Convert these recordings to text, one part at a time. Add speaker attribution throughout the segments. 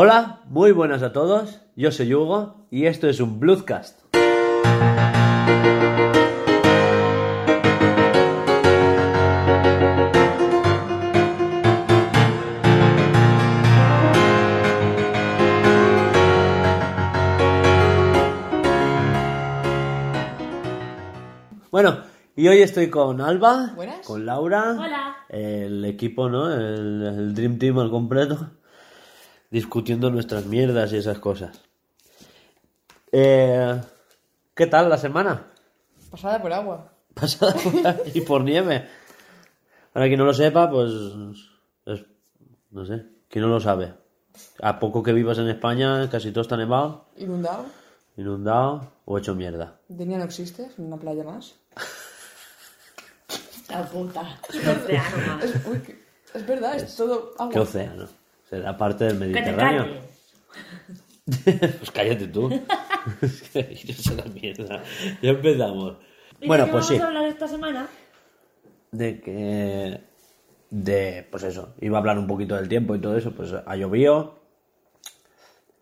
Speaker 1: Hola, muy buenas a todos. Yo soy Hugo y esto es un Bloodcast. Bueno, y hoy estoy con Alba,
Speaker 2: Buenas.
Speaker 1: con Laura,
Speaker 3: Hola.
Speaker 1: el equipo, ¿no? El, el Dream Team al completo, discutiendo nuestras mierdas y esas cosas. Eh, ¿Qué tal la semana?
Speaker 2: Pasada por agua.
Speaker 1: Pasada por aquí por nieve. Para quien no lo sepa, pues es- no sé, quien no lo sabe. A poco que vivas en España, casi todo está nevado,
Speaker 2: Inundado.
Speaker 1: inundado o hecho mierda.
Speaker 2: Denia no existe, es una playa más.
Speaker 3: La puta.
Speaker 2: Es, uy, es verdad, es, todo agua.
Speaker 1: ¿Qué océano? Será parte del
Speaker 3: Que te
Speaker 1: Mediterráneo. pues cállate tú. Mierda. Ya empezamos.
Speaker 3: ¿Y
Speaker 1: Bueno,
Speaker 3: de qué
Speaker 1: pues sí.
Speaker 3: vamos a hablar esta semana?
Speaker 1: De que. De. Pues eso. Iba a hablar un poquito del tiempo y todo eso. Pues ha llovido.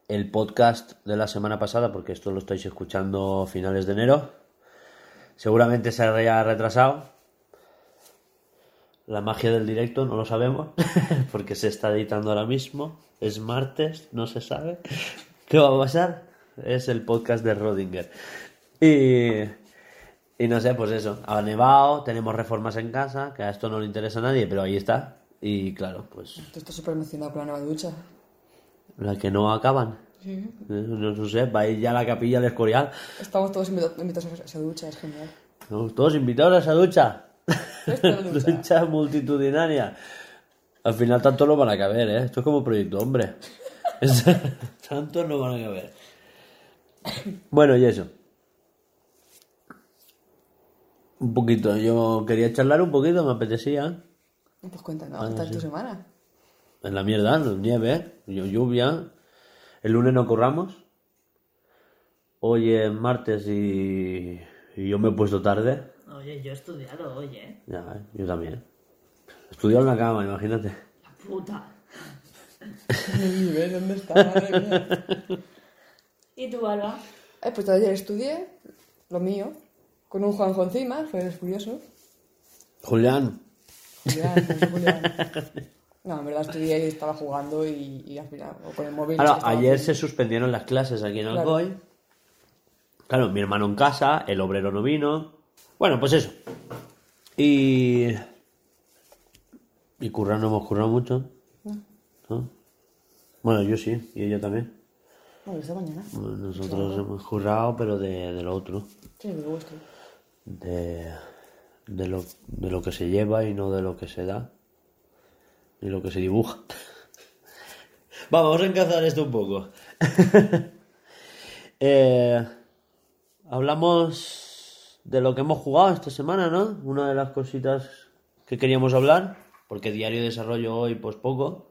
Speaker 1: El podcast de la semana pasada, porque esto lo estáis escuchando a finales de enero. Seguramente se haya retrasado. La magia del directo no lo sabemos, porque se está editando ahora mismo. Es martes, no se sabe. ¿Qué va a pasar? Es el podcast de Rodinger. Y, y no sé, pues eso. Ha nevado, tenemos reformas en casa, que a esto no le interesa a nadie, pero ahí está. Y claro, pues
Speaker 2: Tú estás súper emocionado con la nueva ducha.
Speaker 1: la que no acaban.
Speaker 2: Sí.
Speaker 1: Eh, No, no sé, va a ir ya a la capilla del Escorial.
Speaker 2: Estamos todos invita- invitados a esa ducha, es genial.
Speaker 1: Estamos todos invitados a esa ducha.
Speaker 2: Ducha
Speaker 1: multitudinaria. Al final tanto no van a caber, ¿eh? Esto es como Proyecto Hombre. Tantos no van a caber. Bueno, y eso. Un poquito. Yo quería charlar un poquito, me apetecía.
Speaker 2: Pues cuéntanos,
Speaker 1: Ah,
Speaker 2: ¿qué tal
Speaker 1: sí.
Speaker 2: tu semana?
Speaker 1: En la mierda, nieve, llu- lluvia. El lunes no curramos. Hoy es martes y, y yo me he puesto tarde.
Speaker 3: Oye, yo he estudiado hoy, ¿eh?
Speaker 1: Ya, eh, yo también. Estudiar en la cama, imagínate.
Speaker 3: La puta.
Speaker 2: ¿dónde está? Madre mía.
Speaker 3: ¿Y tú, Alba?
Speaker 2: Eh, pues ayer estudié lo mío, con un Juanjo encima, fue curioso.
Speaker 1: Julián,
Speaker 2: Julián, no Julián. No, en verdad estudié y estaba jugando y, y al final, o con el móvil. Que estaba
Speaker 1: ayer se suspendieron las clases aquí en
Speaker 2: Claro.
Speaker 1: Alcoy. Claro, mi hermano en casa, el obrero no vino. Bueno, pues eso. Y. Y currar no hemos currado mucho. ¿no? Bueno, yo sí, y ella también.
Speaker 2: Bueno, esta mañana.
Speaker 1: Bueno, Nosotros hemos currado, pero de, de lo otro.
Speaker 2: Sí, me gusta.
Speaker 1: De, de, lo, de lo que se lleva y no de lo que se da. Ni lo que se dibuja. Vamos a encazar esto un poco. Eh, hablamos de lo que hemos jugado esta semana, ¿no? Una de las cositas que queríamos hablar, porque diario de desarrollo hoy, pues poco.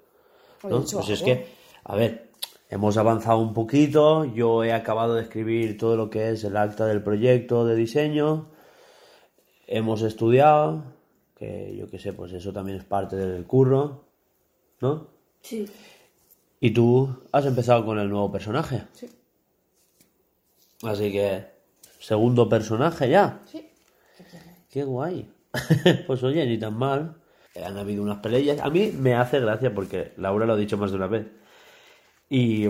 Speaker 1: Pues es que, a ver, hemos avanzado un poquito. Yo he acabado de escribir todo lo que es el acta del proyecto de diseño. Hemos estudiado, que yo qué sé, pues eso también es parte del curro, ¿no?
Speaker 3: Sí.
Speaker 1: Y tú has empezado con el nuevo personaje.
Speaker 2: Sí,
Speaker 1: Así que, segundo personaje ya.
Speaker 2: sí.
Speaker 1: Qué guay. pues oye, ni tan mal. Han habido unas peleas. A mí me hace gracia porque Laura lo ha dicho más de una vez. Y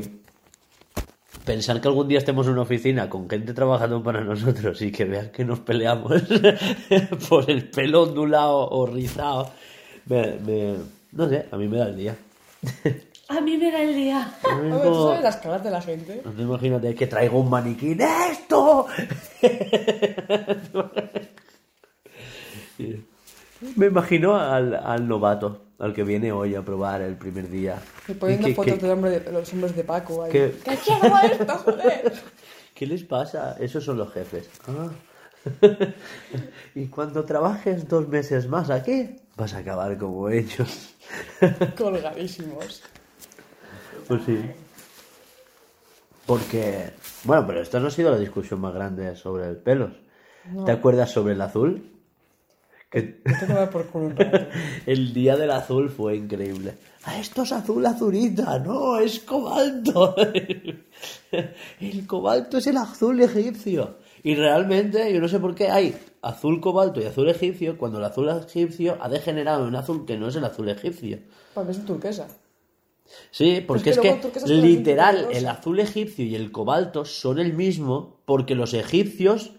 Speaker 1: pensar que algún día estemos en una oficina con gente trabajando para nosotros y que vean que nos peleamos por el pelo ondulado o rizado. Me, me- no sé, a mí me da el día.
Speaker 3: A mí me da el día.
Speaker 2: Ver, ¿tú sabes las caras de la gente?
Speaker 1: no te imagínate que traigo un maniquí de esto. Me imagino al, al novato, al que viene hoy a probar el primer día.
Speaker 2: Y poniendo
Speaker 1: ¿Qué-
Speaker 2: fotos de, hombre de los hombres de Paco ahí.
Speaker 1: ¿Qué?
Speaker 2: ¿Qué quiero esto, joder?
Speaker 1: ¿Qué les pasa? Esos son los jefes. Ah. y cuando trabajes dos meses más aquí, vas a acabar como ellos.
Speaker 2: Colgadísimos.
Speaker 1: Pues sí. Porque, bueno, pero esta no ha sido la discusión más grande sobre el pelos. ¿Te acuerdas sobre el azul? Que
Speaker 2: Te tomar por culo un rato.
Speaker 1: el día del azul fue increíble. Ah, esto es azul azulita, no, es cobalto. El cobalto es el azul egipcio. Y realmente, yo no sé por qué hay azul cobalto y azul egipcio cuando el azul egipcio ha degenerado en un azul que no es el azul egipcio.
Speaker 2: Mí es turquesa.
Speaker 1: Sí, porque
Speaker 2: es
Speaker 1: es
Speaker 2: que es
Speaker 1: literal el azul egipcio y el cobalto son el mismo porque los egipcios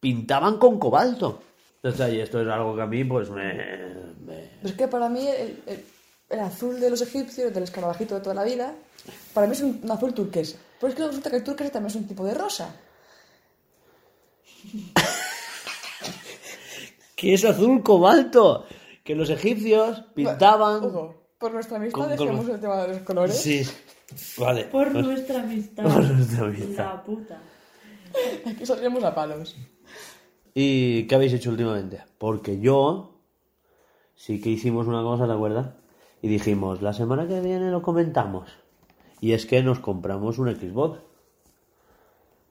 Speaker 1: pintaban con cobalto. Entonces, y esto es algo que a mí pues me... me-
Speaker 2: Pero es que para mí el, el- el azul de los egipcios, del escarabajito de toda la vida, para mí es un, un azul turquesa. Pero es que resulta que el turquesa también es un tipo de rosa.
Speaker 1: que es azul cobalto, que los egipcios pintaban...
Speaker 2: por nuestra amistad
Speaker 1: Con
Speaker 2: dejemos el tema de los colores.
Speaker 1: Sí, vale.
Speaker 3: Por nuestra amistad.
Speaker 1: Por nuestra amistad.
Speaker 3: La puta.
Speaker 2: Aquí saldríamos a palos.
Speaker 1: ¿Y qué habéis hecho últimamente? Porque yo sí que hicimos una cosa, ¿te acuerdas? Y dijimos, la semana que viene lo comentamos. Y es que nos compramos un Xbox.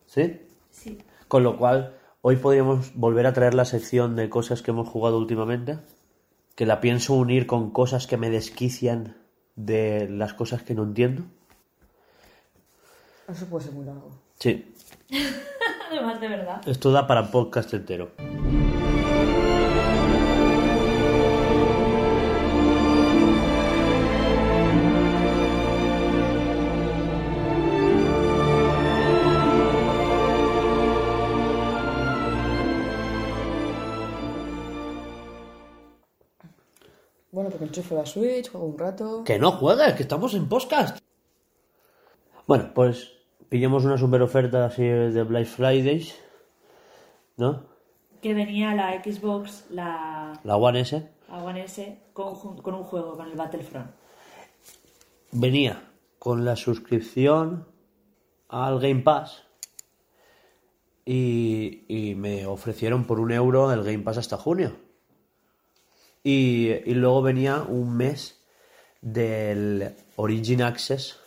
Speaker 1: ¿Sí?
Speaker 3: Sí.
Speaker 1: Con lo cual, hoy podríamos volver a traer la sección de cosas que hemos jugado últimamente. Que la pienso unir con cosas que me desquician de las cosas que no entiendo.
Speaker 2: Eso puede ser muy largo.
Speaker 1: Sí,
Speaker 3: Además, de verdad.
Speaker 1: esto da para podcast entero.
Speaker 2: Bueno, porque enchufo la Switch, juego un rato.
Speaker 1: Que no juegues, que estamos en podcast. Bueno, pues pillamos una super oferta así de Black Fridays, ¿no?
Speaker 3: Que venía la Xbox, la,
Speaker 1: La One S.
Speaker 3: la One S, con, un juego, con el Battlefront.
Speaker 1: Venía con la suscripción al Game Pass y, y me ofrecieron por un euro el Game Pass hasta junio. Y, y luego venía un mes del Origin Access,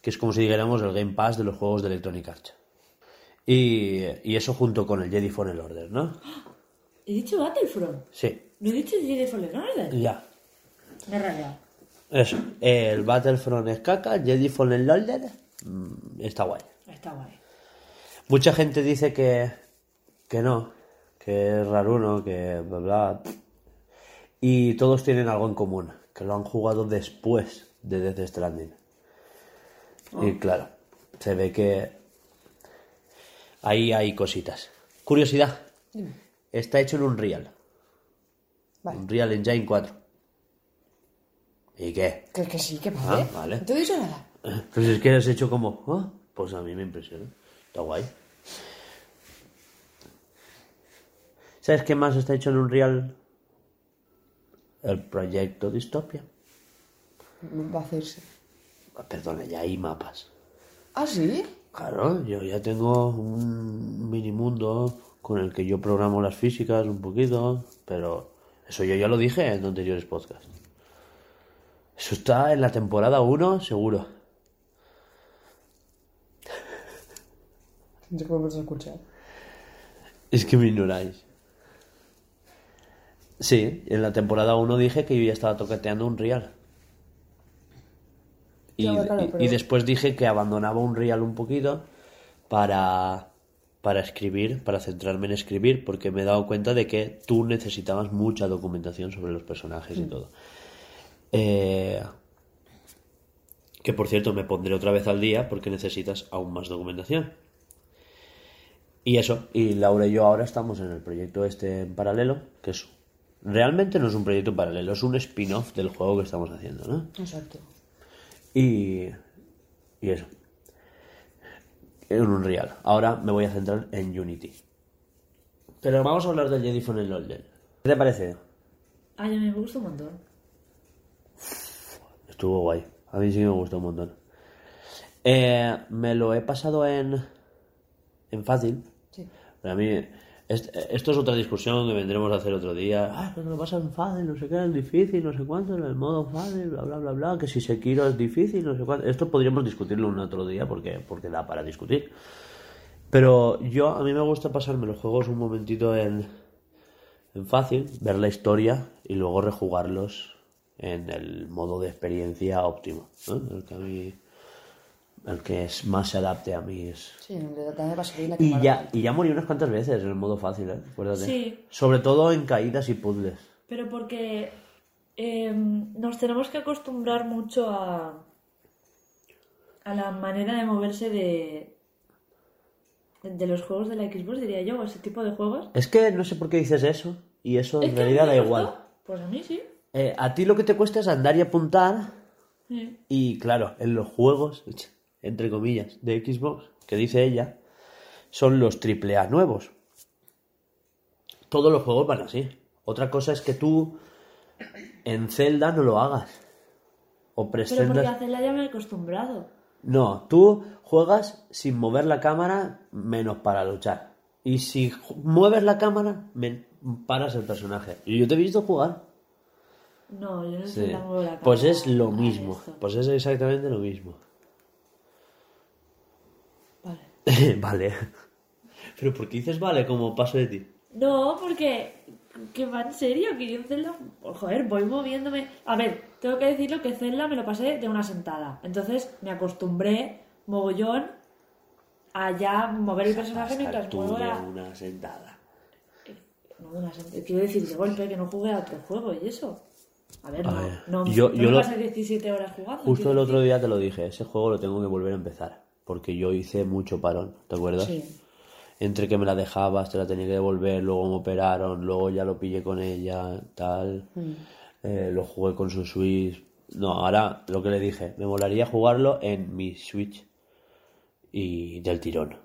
Speaker 1: que es como si dijéramos el Game Pass de los juegos de Electronic Arts. Y, y eso junto con el Jedi Fallen Order, ¿no?
Speaker 3: He dicho Battlefront.
Speaker 1: Sí,
Speaker 3: No he dicho Jedi Fallen Order.
Speaker 1: ya.
Speaker 3: Me he.
Speaker 1: Eso. El Battlefront es caca, Jedi Fallen Order mm, está guay.
Speaker 3: Está guay.
Speaker 1: Mucha gente dice que, que no, que es raruno, que bla bla. Y todos tienen algo en común, que lo han jugado después de Death Stranding. Y claro, se ve que ahí hay cositas. Curiosidad, está hecho en un Real,
Speaker 2: Vale.
Speaker 1: un Real Engine 4. ¿Y qué?
Speaker 2: Que, que sí, que vale.
Speaker 1: Ah, vale.
Speaker 2: No te he dicho nada.
Speaker 1: Pues es que has hecho como, "Ah", pues a mí me impresiona. Está guay. ¿Sabes qué más está hecho en un real? El proyecto Distopia.
Speaker 2: Va a hacerse.
Speaker 1: Perdona, ya hay mapas.
Speaker 2: ¿Ah, sí?
Speaker 1: Claro, yo ya tengo un mini mundo con el que yo programo las físicas un poquito, pero eso yo ya lo dije en anteriores podcasts. Eso está en la temporada 1, seguro.
Speaker 2: Sé cómo me a escuchar.
Speaker 1: Es que me ignoráis. Sí, en la temporada 1 dije que yo ya estaba toqueteando un real. Y,
Speaker 2: Claro, claro,
Speaker 1: y-
Speaker 2: pero-
Speaker 1: y después dije que abandonaba un real un poquito para, para escribir, para centrarme en escribir, porque me he dado cuenta de que tú necesitabas mucha documentación sobre los personajes y todo. Eh, que por cierto me pondré otra vez al día porque necesitas aún más documentación. Y eso, y Laura y yo ahora estamos en el proyecto este en paralelo, que es realmente no es un proyecto paralelo, es un spin-off del juego que estamos haciendo, ¿no?
Speaker 2: Exacto.
Speaker 1: Y, y eso. En un real. Ahora me voy a centrar en Unity. Pero vamos a hablar del Jedi Fallen Order. ¿Qué te parece?
Speaker 3: A mí me gusta un montón.
Speaker 1: Estuvo guay. A mí sí me gustó un montón. Eh, me lo he pasado en, en fácil.
Speaker 2: Sí.
Speaker 1: Pero a mí, esto es otra discusión que vendremos a hacer otro día. Ah, pero lo pasa en fácil, no sé qué, en difícil, no sé cuánto, en el modo fácil, bla, bla, bla, bla. Que si Sekiro es difícil, no sé cuánto. Esto podríamos discutirlo un otro día porque, porque da para discutir. Pero yo, a mí me gusta pasarme los juegos un momentito en, en fácil, ver la historia y luego rejugarlos en el modo de experiencia óptimo. ¿no? El que a mí, el que es más se adapte a mí es.
Speaker 2: Sí, le da también vaselina. que
Speaker 1: Y ya, y ya morí unas cuantas veces en el modo fácil, ¿eh? Acuérdate.
Speaker 3: Sí.
Speaker 1: Sobre todo en caídas y puzzles.
Speaker 3: Pero porque eh, nos tenemos que acostumbrar mucho a, a la manera de moverse de, de los juegos de la Xbox, diría yo, o ese tipo de juegos.
Speaker 1: Es que no sé por qué dices eso, y eso
Speaker 3: Es
Speaker 1: en realidad da
Speaker 3: me
Speaker 1: igual.
Speaker 3: Pues a mí sí.
Speaker 1: Eh, a ti lo que te cuesta es andar y apuntar,
Speaker 3: Sí.
Speaker 1: y claro, en los juegos, entre comillas, de Xbox, que dice ella, son los AAA nuevos. Todos los juegos van así. Otra cosa es que tú en Zelda no lo hagas. O
Speaker 3: Pero porque
Speaker 1: pretendas...
Speaker 3: hacerla ya me he acostumbrado.
Speaker 1: No, tú juegas sin mover la cámara menos para luchar. Y si mueves la cámara, men- paras el personaje. Y yo te he visto jugar.
Speaker 3: No, yo no
Speaker 1: Sí.
Speaker 3: sé la la cámara
Speaker 1: Pues es lo mismo. Pues es exactamente lo mismo.
Speaker 3: Vale.
Speaker 1: Pero ¿por qué dices vale como paso de ti?
Speaker 3: No, porque que va en serio, que yo en Zelda, joder, voy moviéndome. A ver, tengo que decirlo que Zelda me lo pasé de una sentada. Entonces me acostumbré mogollón a ya mover el personaje mientras
Speaker 1: Tú
Speaker 3: muevo
Speaker 1: de
Speaker 3: la...
Speaker 1: una sentada.
Speaker 3: No, de una sentada. Quiero decir, de golpe, que no jugué a otro juego y eso. A ver,
Speaker 1: A
Speaker 3: no,
Speaker 1: ver,
Speaker 3: no,
Speaker 1: yo-
Speaker 3: no
Speaker 1: yo
Speaker 3: me
Speaker 1: lo-
Speaker 3: pasé 17 horas jugando.
Speaker 1: Justo el otro día te lo dije, ese juego lo tengo que volver a empezar. Porque yo hice mucho parón, ¿te acuerdas?
Speaker 3: Sí.
Speaker 1: entre que me la dejabas, te la tenía que devolver, luego me operaron, luego ya lo pillé con ella, tal, eh, lo jugué con su Switch. No, ahora lo que le dije, me molaría jugarlo en mi Switch y del tirón.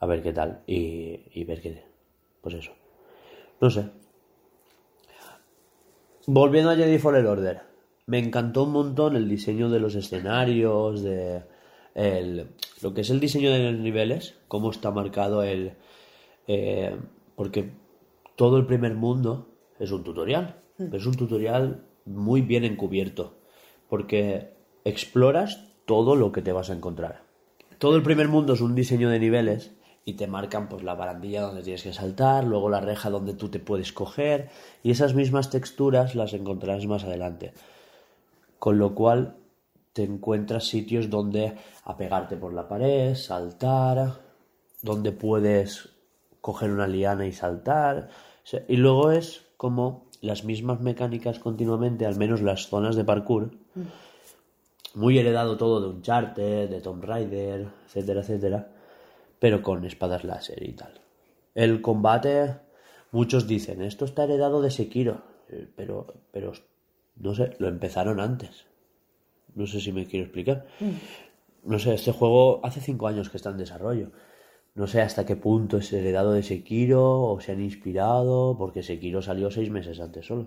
Speaker 1: A ver qué tal y, y ver qué. Pues eso. No sé. Volviendo a Jedi Fallen Order, me encantó un montón el diseño de los escenarios, de el, lo que es el diseño de los niveles, cómo está marcado el... eh, porque todo el primer mundo es un tutorial, es un tutorial muy bien encubierto, porque exploras todo lo que te vas a encontrar. Todo el primer mundo es un diseño de niveles y te marcan pues la barandilla donde tienes que saltar, luego la reja donde tú te puedes coger y esas mismas texturas las encontrarás más adelante. Con lo cual encuentras sitios donde apegarte por la pared, saltar, donde puedes coger una liana y saltar. Y luego es como las mismas mecánicas continuamente, al menos las zonas de parkour. Muy heredado todo de Uncharted, de Tomb Raider, etcétera, etcétera. Pero con espadas láser y tal. El combate, muchos dicen, esto está heredado de Sekiro. Eh, Pero, pero, no sé, lo empezaron antes. No sé si me quiero explicar. No sé, este juego hace cinco años que está en desarrollo. No sé hasta qué punto es heredado de Sekiro o se han inspirado, porque Sekiro salió seis meses antes solo.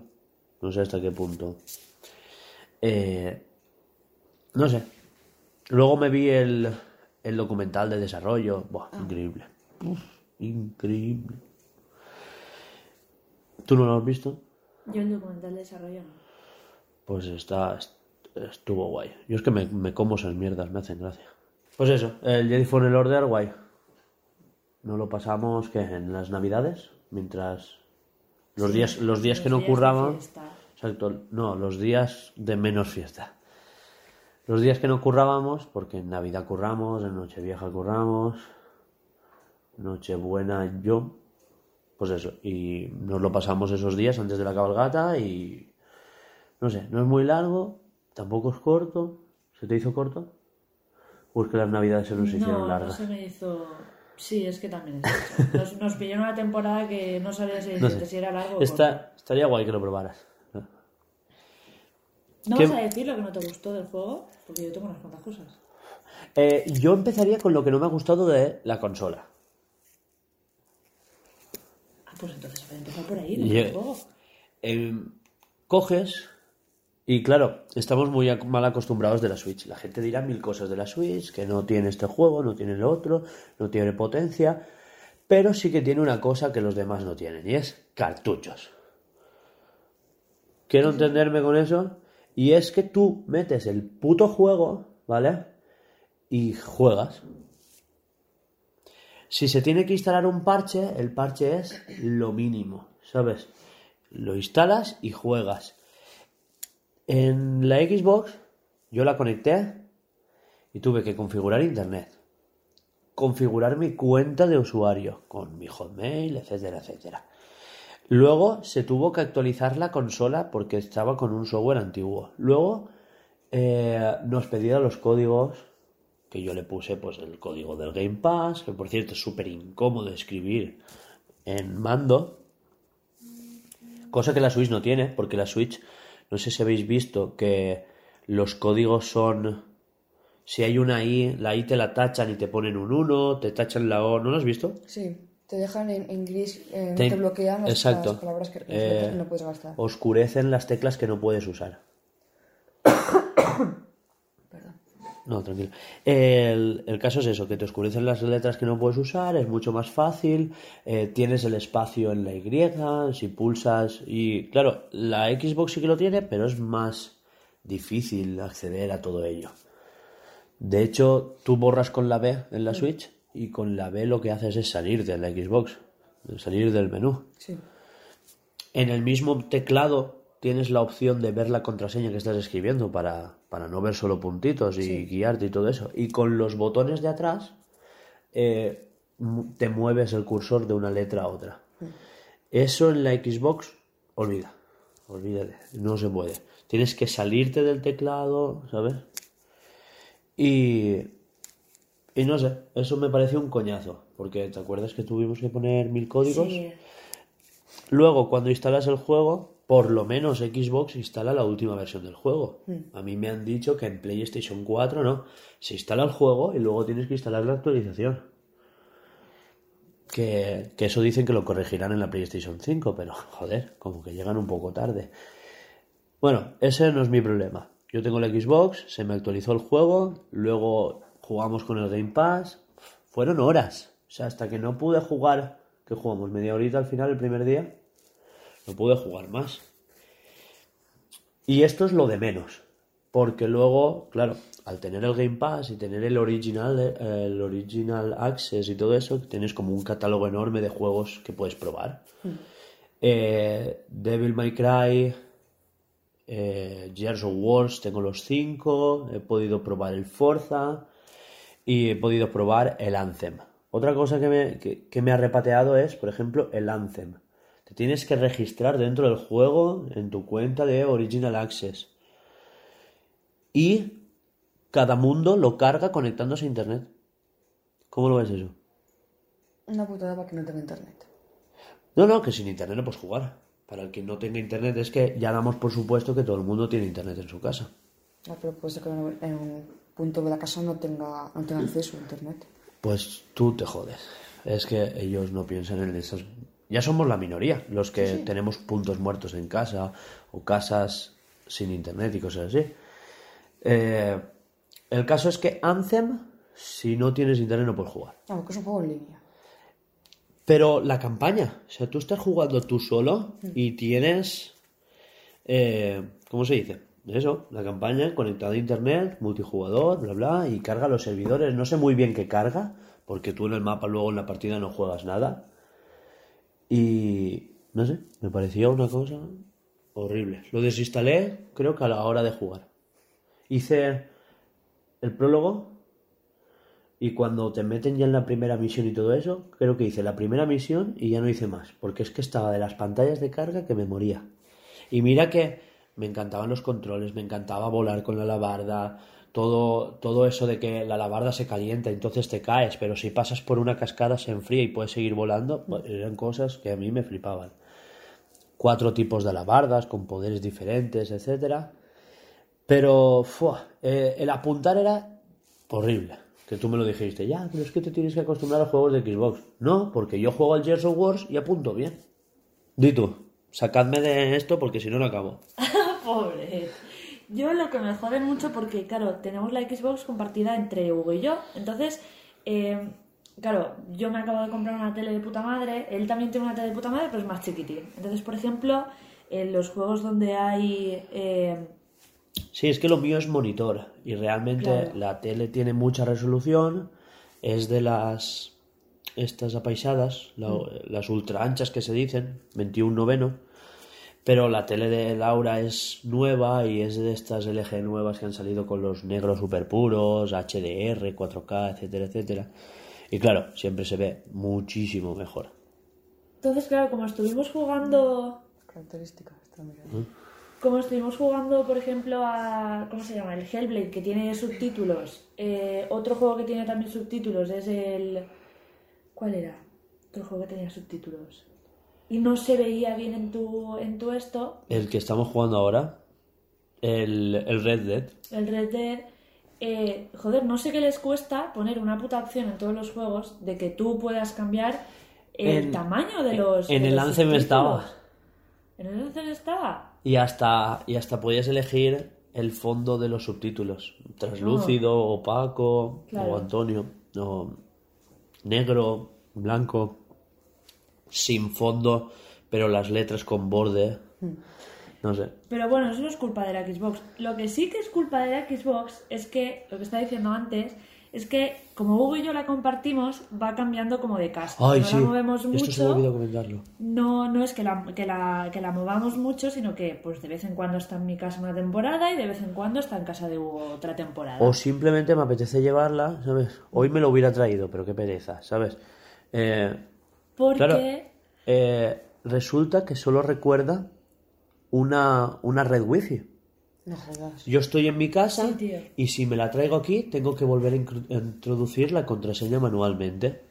Speaker 1: No sé hasta qué punto. Eh, no sé. Luego me vi el, el documental de desarrollo. Buah, increíble. Uf, increíble. ¿Tú no lo has visto?
Speaker 3: Yo el documental de desarrollo no.
Speaker 1: Pues está, estuvo guay. Yo es que me, me como esas mierdas, me hacen gracia. Pues eso, el Jedi Fallen Order, guay. Nos lo pasamos que en las navidades, mientras los días, los días que no
Speaker 3: días
Speaker 1: curraban. Exacto, no, los días de menos fiesta. Los días que no currábamos, porque en Navidad curramos, en Nochevieja curramos, Nochebuena yo, pues eso, y nos lo pasamos esos días antes de la cabalgata y no sé, no es muy largo, tampoco es corto, ¿se te hizo corto? ¿O es que las Navidades se nos hicieron
Speaker 3: No, no
Speaker 1: largas?
Speaker 3: se me hizo... Sí, es que también es eso. Nos, nos pilló una temporada que no sabía si,
Speaker 1: No sé.
Speaker 3: si era largo o
Speaker 1: Está- estaría guay que lo probaras.
Speaker 3: ¿No
Speaker 1: ¿Qué-
Speaker 3: vas a decir lo que no te gustó del juego? Porque yo tengo unas cuantas cosas.
Speaker 1: Eh, yo empezaría con lo que no me ha gustado de la consola.
Speaker 3: Ah, pues entonces voy a empezar por ahí, ¿no? El juego.
Speaker 1: Eh, coges y claro, estamos muy mal acostumbrados de la Switch. La gente dirá mil cosas de la Switch, que no tiene este juego, no tiene el otro, no tiene potencia, pero sí que tiene una cosa que los demás no tienen y es cartuchos. Quiero entenderme con eso y es que tú metes el puto juego, ¿vale? Y juegas. Si se tiene que instalar un parche, el parche es lo mínimo. ¿sabes? Lo instalas y juegas. En la Xbox yo la conecté y tuve que configurar internet. Configurar mi cuenta de usuario con mi Hotmail, etcétera, etcétera. Luego se tuvo que actualizar la consola porque estaba con un software antiguo. Luego eh, nos pedía los códigos que yo le puse pues el código del Game Pass, que por cierto es súper incómodo escribir en mando, cosa que la Switch no tiene, porque la Switch, no sé si habéis visto que los códigos son, si hay una I, la I te la tachan y te ponen un 1, te tachan la O, ¿no lo has visto?
Speaker 2: Sí, te dejan en, en gris, eh,
Speaker 1: Te-
Speaker 2: te bloquean las,
Speaker 1: exacto.
Speaker 2: las palabras que,
Speaker 1: Eh,
Speaker 2: que no puedes gastar.
Speaker 1: Oscurecen las teclas que no puedes usar. No, tranquilo. El, el caso es eso, que te oscurecen las letras que no puedes usar, es mucho más fácil, eh, tienes el espacio en la Y, si pulsas y... Claro, la Xbox sí que lo tiene, pero es más difícil acceder a todo ello. De hecho, tú borras con la B en la Switch y con la B lo que haces es salir de la Xbox, salir del menú.
Speaker 2: Sí.
Speaker 1: En el mismo teclado tienes la opción de ver la contraseña que estás escribiendo para, para no ver solo puntitos y guiarte y todo eso. Y con los botones de atrás eh, te mueves el cursor de una letra a otra. Eso en la Xbox, olvida, olvídate, no se puede. Tienes que salirte del teclado, ¿sabes? Y, y no sé, eso me pareció un coñazo, porque ¿te acuerdas que tuvimos que poner mil códigos?
Speaker 3: Sí.
Speaker 1: Luego, cuando instalas el juego, por lo menos Xbox instala la última versión del juego. A mí me han dicho que en PlayStation 4 no. Se instala el juego y luego tienes que instalar la actualización. Que, que eso dicen que lo corregirán en la PlayStation 5, pero joder, como que llegan un poco tarde. Bueno, ese no es mi problema. Yo tengo la Xbox, se me actualizó el juego, luego jugamos con el Game Pass. Fueron horas. O sea, hasta que no pude jugar, que jugamos media horita al final el primer día, no pude jugar más. Y esto es lo de menos. Porque luego, claro, al tener el Game Pass y tener el original, eh, el original Access y todo eso, tienes como un catálogo enorme de juegos que puedes probar. Eh, Devil May Cry, eh, Gears of Wars, tengo los cinco, he podido probar el Forza y he podido probar el Anthem. Otra cosa que me, que- que me ha repateado es, por ejemplo, el Anthem. Te tienes que registrar dentro del juego en tu cuenta de Original Access. Y cada mundo lo carga conectándose a internet. ¿Cómo lo ves eso?
Speaker 2: Una putada para que no tenga internet.
Speaker 1: No, no, que sin internet no puedes jugar. Para el que no tenga internet es que ya damos por supuesto que todo el mundo tiene internet en su casa.
Speaker 2: Ah, pero puede ser que en en un punto de la casa no tenga, no tenga acceso a internet.
Speaker 1: Pues tú te jodes. Es que ellos no piensan en esas. Ya somos la minoría, los que tenemos puntos muertos en casa o casas sin internet y cosas así. Eh, el caso es que Anthem, si no tienes internet, no puedes jugar.
Speaker 2: Ah, porque es un juego en línea.
Speaker 1: Pero la campaña, o sea, tú estás jugando tú solo y tienes. eh, ¿Cómo se dice? Eso, la campaña conectada a internet, multijugador, bla, bla, y carga los servidores. No sé muy bien qué carga, porque tú en el mapa luego en la partida no juegas nada. Y. No sé, me parecía una cosa horrible. Lo desinstalé, creo que a la hora de jugar. Hice el prólogo y cuando te meten ya en la primera misión y todo eso, creo que hice la primera misión y ya no hice más, porque es que estaba de las pantallas de carga que me moría. Y mira que me encantaban los controles, me encantaba volar con la alabarda, todo, todo eso de que la alabarda se calienta, entonces te caes, pero si pasas por una cascada se enfría y puedes seguir volando, pues eran cosas que a mí me flipaban. Cuatro tipos de alabardas con poderes diferentes, etcétera. Pero ¡fua! eh, el apuntar era horrible. Que tú me lo dijiste, ya, pero es que te tienes que acostumbrar a juegos de Xbox. No, porque yo juego al Gears of Wars y apunto bien. Di tú, sacadme de esto porque si no, no acabo.
Speaker 3: Pobre. Yo lo que me jode mucho porque, claro, tenemos la Xbox compartida entre Hugo y yo. Entonces, eh, claro, yo me acabo de comprar una tele de puta madre. Él también tiene una tele de puta madre, pero es más chiquitín. Entonces, por ejemplo, en los juegos donde hay... eh,
Speaker 1: Sí, es que lo mío es monitor y realmente
Speaker 3: Claro.
Speaker 1: la tele tiene mucha resolución, es de las estas apaisadas, la- las ultra anchas que se dicen, 21 noveno, pero la tele de Laura es nueva y es de estas LG nuevas que han salido con los negros super puros, HDR, 4K, etcétera, etcétera. Y claro, siempre se ve muchísimo mejor.
Speaker 3: Entonces, claro, como estuvimos jugando.
Speaker 2: Características. está mirando.
Speaker 3: Como estuvimos jugando, por ejemplo, a. ¿Cómo se llama? El Hellblade, que tiene subtítulos. Eh, otro juego que tiene también subtítulos es el. ¿Cuál era? Otro juego que tenía subtítulos. Y no se veía bien en tu, en tu esto.
Speaker 1: El que estamos jugando ahora, el, el Red Dead,
Speaker 3: El Red Dead. eh, joder, no sé qué les cuesta poner una puta opción en todos los juegos de que tú puedas cambiar el
Speaker 1: En-
Speaker 3: tamaño de los.
Speaker 1: en
Speaker 3: de
Speaker 1: el Anthem
Speaker 3: subtítulos.
Speaker 1: estaba.
Speaker 3: ¿En el Anthem estaba?
Speaker 1: Y hasta, y hasta podías elegir el fondo de los subtítulos. Translúcido, opaco,
Speaker 3: Claro.
Speaker 1: o Antonio, o negro, blanco, sin fondo, pero las letras con borde. No sé.
Speaker 3: Pero bueno, eso no es culpa de la Xbox. Lo que sí que es culpa de la Xbox es que, lo que estaba diciendo antes, es que como Hugo y yo la compartimos, va cambiando como de casa.
Speaker 1: Ay,
Speaker 3: no
Speaker 1: sí.
Speaker 3: la movemos mucho.
Speaker 1: Esto se me comentarlo.
Speaker 3: No, no es que la, que, la, que la movamos mucho, sino que pues de vez en cuando está en mi casa una temporada y de vez en cuando está en casa de Hugo otra temporada.
Speaker 1: O simplemente me apetece llevarla, ¿sabes? Hoy me lo hubiera traído, pero qué pereza, ¿sabes? Eh,
Speaker 3: Porque
Speaker 1: Claro, eh, resulta que solo recuerda una, una red wifi.
Speaker 2: No jodas.
Speaker 1: Yo estoy en mi casa
Speaker 3: Sí,
Speaker 1: y si me la traigo aquí tengo que volver a introducir la contraseña manualmente.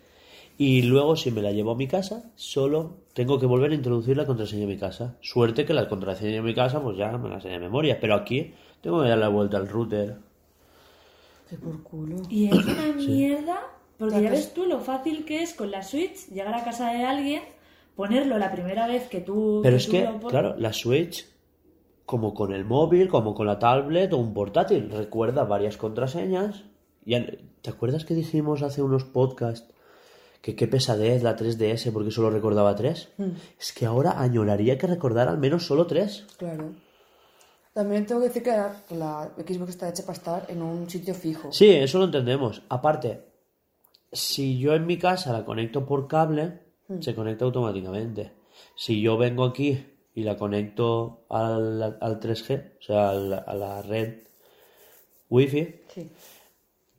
Speaker 1: Y luego si me la llevo a mi casa, solo tengo que volver a introducir la contraseña a mi casa. Suerte que la contraseña de mi casa pues ya me la sé de memoria, pero aquí tengo que dar la vuelta al router.
Speaker 2: Qué por culo.
Speaker 3: Y es una mierda, porque
Speaker 2: Ya
Speaker 3: ves tú lo fácil que es con la Switch llegar a casa de alguien, ponerlo la primera vez que tú...
Speaker 1: Pero es
Speaker 3: tú
Speaker 1: que,
Speaker 3: lo
Speaker 1: claro, la Switch, como con el móvil, como con la tablet o un portátil, recuerda varias contraseñas. Ya- ¿Te acuerdas que dijimos hace unos podcasts que qué pesadez la 3DS porque solo recordaba tres? Es que ahora añoraría que recordara al menos solo tres.
Speaker 2: Claro. También tengo que decir que la, la Xbox está hecha para estar en un sitio fijo.
Speaker 1: Sí, eso lo entendemos. Aparte, si yo en mi casa la conecto por cable, se conecta automáticamente. Si yo vengo aquí y la conecto al, al 3G, o sea, a la red Wi-Fi,
Speaker 2: Sí.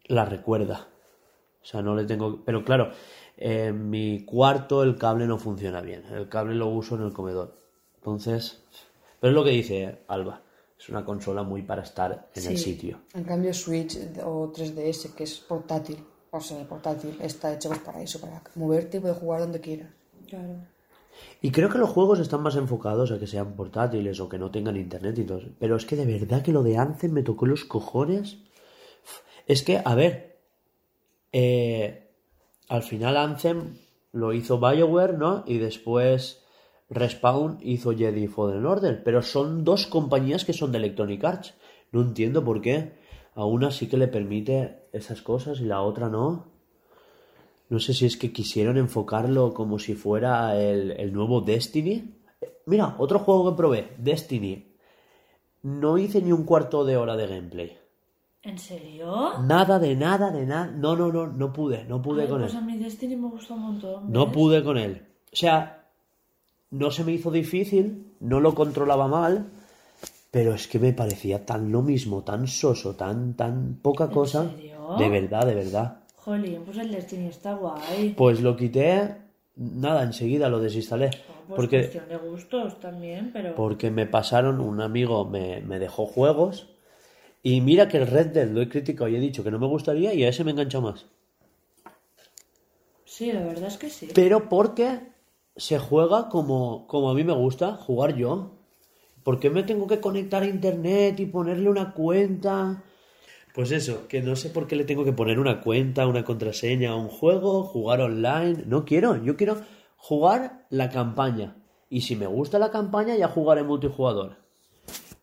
Speaker 1: la recuerda. O sea, no le tengo... Pero claro, en mi cuarto el cable no funciona bien. El cable lo uso en el comedor. Entonces... Pero es lo que dice Alba. Es una consola muy para estar en el sitio.
Speaker 2: En cambio, Switch o 3DS, que es portátil, o sea, portátil, está hecho pues, para eso, para moverte y poder jugar donde quieras.
Speaker 3: Claro.
Speaker 1: Y creo que los juegos están más enfocados a que sean portátiles o que no tengan internet y todo. eso. Pero es que de verdad que lo de Anthem me tocó los cojones. Es que, a ver, eh, al final Anthem lo hizo BioWare, ¿no? Y después Respawn hizo Jedi Fallen Order. Pero son dos compañías que son de Electronic Arts. No entiendo por qué. A una sí que le permite esas cosas y la otra no. No sé si es que quisieron enfocarlo como si fuera el, el nuevo Destiny. Mira, otro juego que probé, Destiny. No hice ni un cuarto de hora de gameplay.
Speaker 3: ¿En serio?
Speaker 1: Nada de nada de nada. No, no, no, no pude, no pude
Speaker 3: Ay,
Speaker 1: con
Speaker 3: pues
Speaker 1: él.
Speaker 3: a mi Destiny me gustó un montón.
Speaker 1: No pude con él. O sea, no se me hizo difícil, no lo controlaba mal, pero es que me parecía tan lo mismo, tan soso, tan, tan poca cosa.
Speaker 3: serio?
Speaker 1: De verdad, de verdad.
Speaker 3: Jolín, pues el Destiny está guay.
Speaker 1: Pues lo quité, nada, enseguida lo desinstalé.
Speaker 3: Pues
Speaker 1: Porque,
Speaker 3: cuestión de gustos también, pero...
Speaker 1: porque me pasaron, un amigo me, me dejó juegos. Y mira que el Red Dead lo he criticado y he dicho que no me gustaría y a ese me engancha más.
Speaker 3: Sí, la verdad es que sí.
Speaker 1: Pero porque se juega como, como a mí me gusta jugar yo. ¿Por qué me tengo que conectar a internet y ponerle una cuenta? Pues eso, que no sé por qué le tengo que poner una cuenta, una contraseña a un juego, jugar online. No quiero, yo quiero jugar la campaña. Y si me gusta la campaña, ya jugaré multijugador.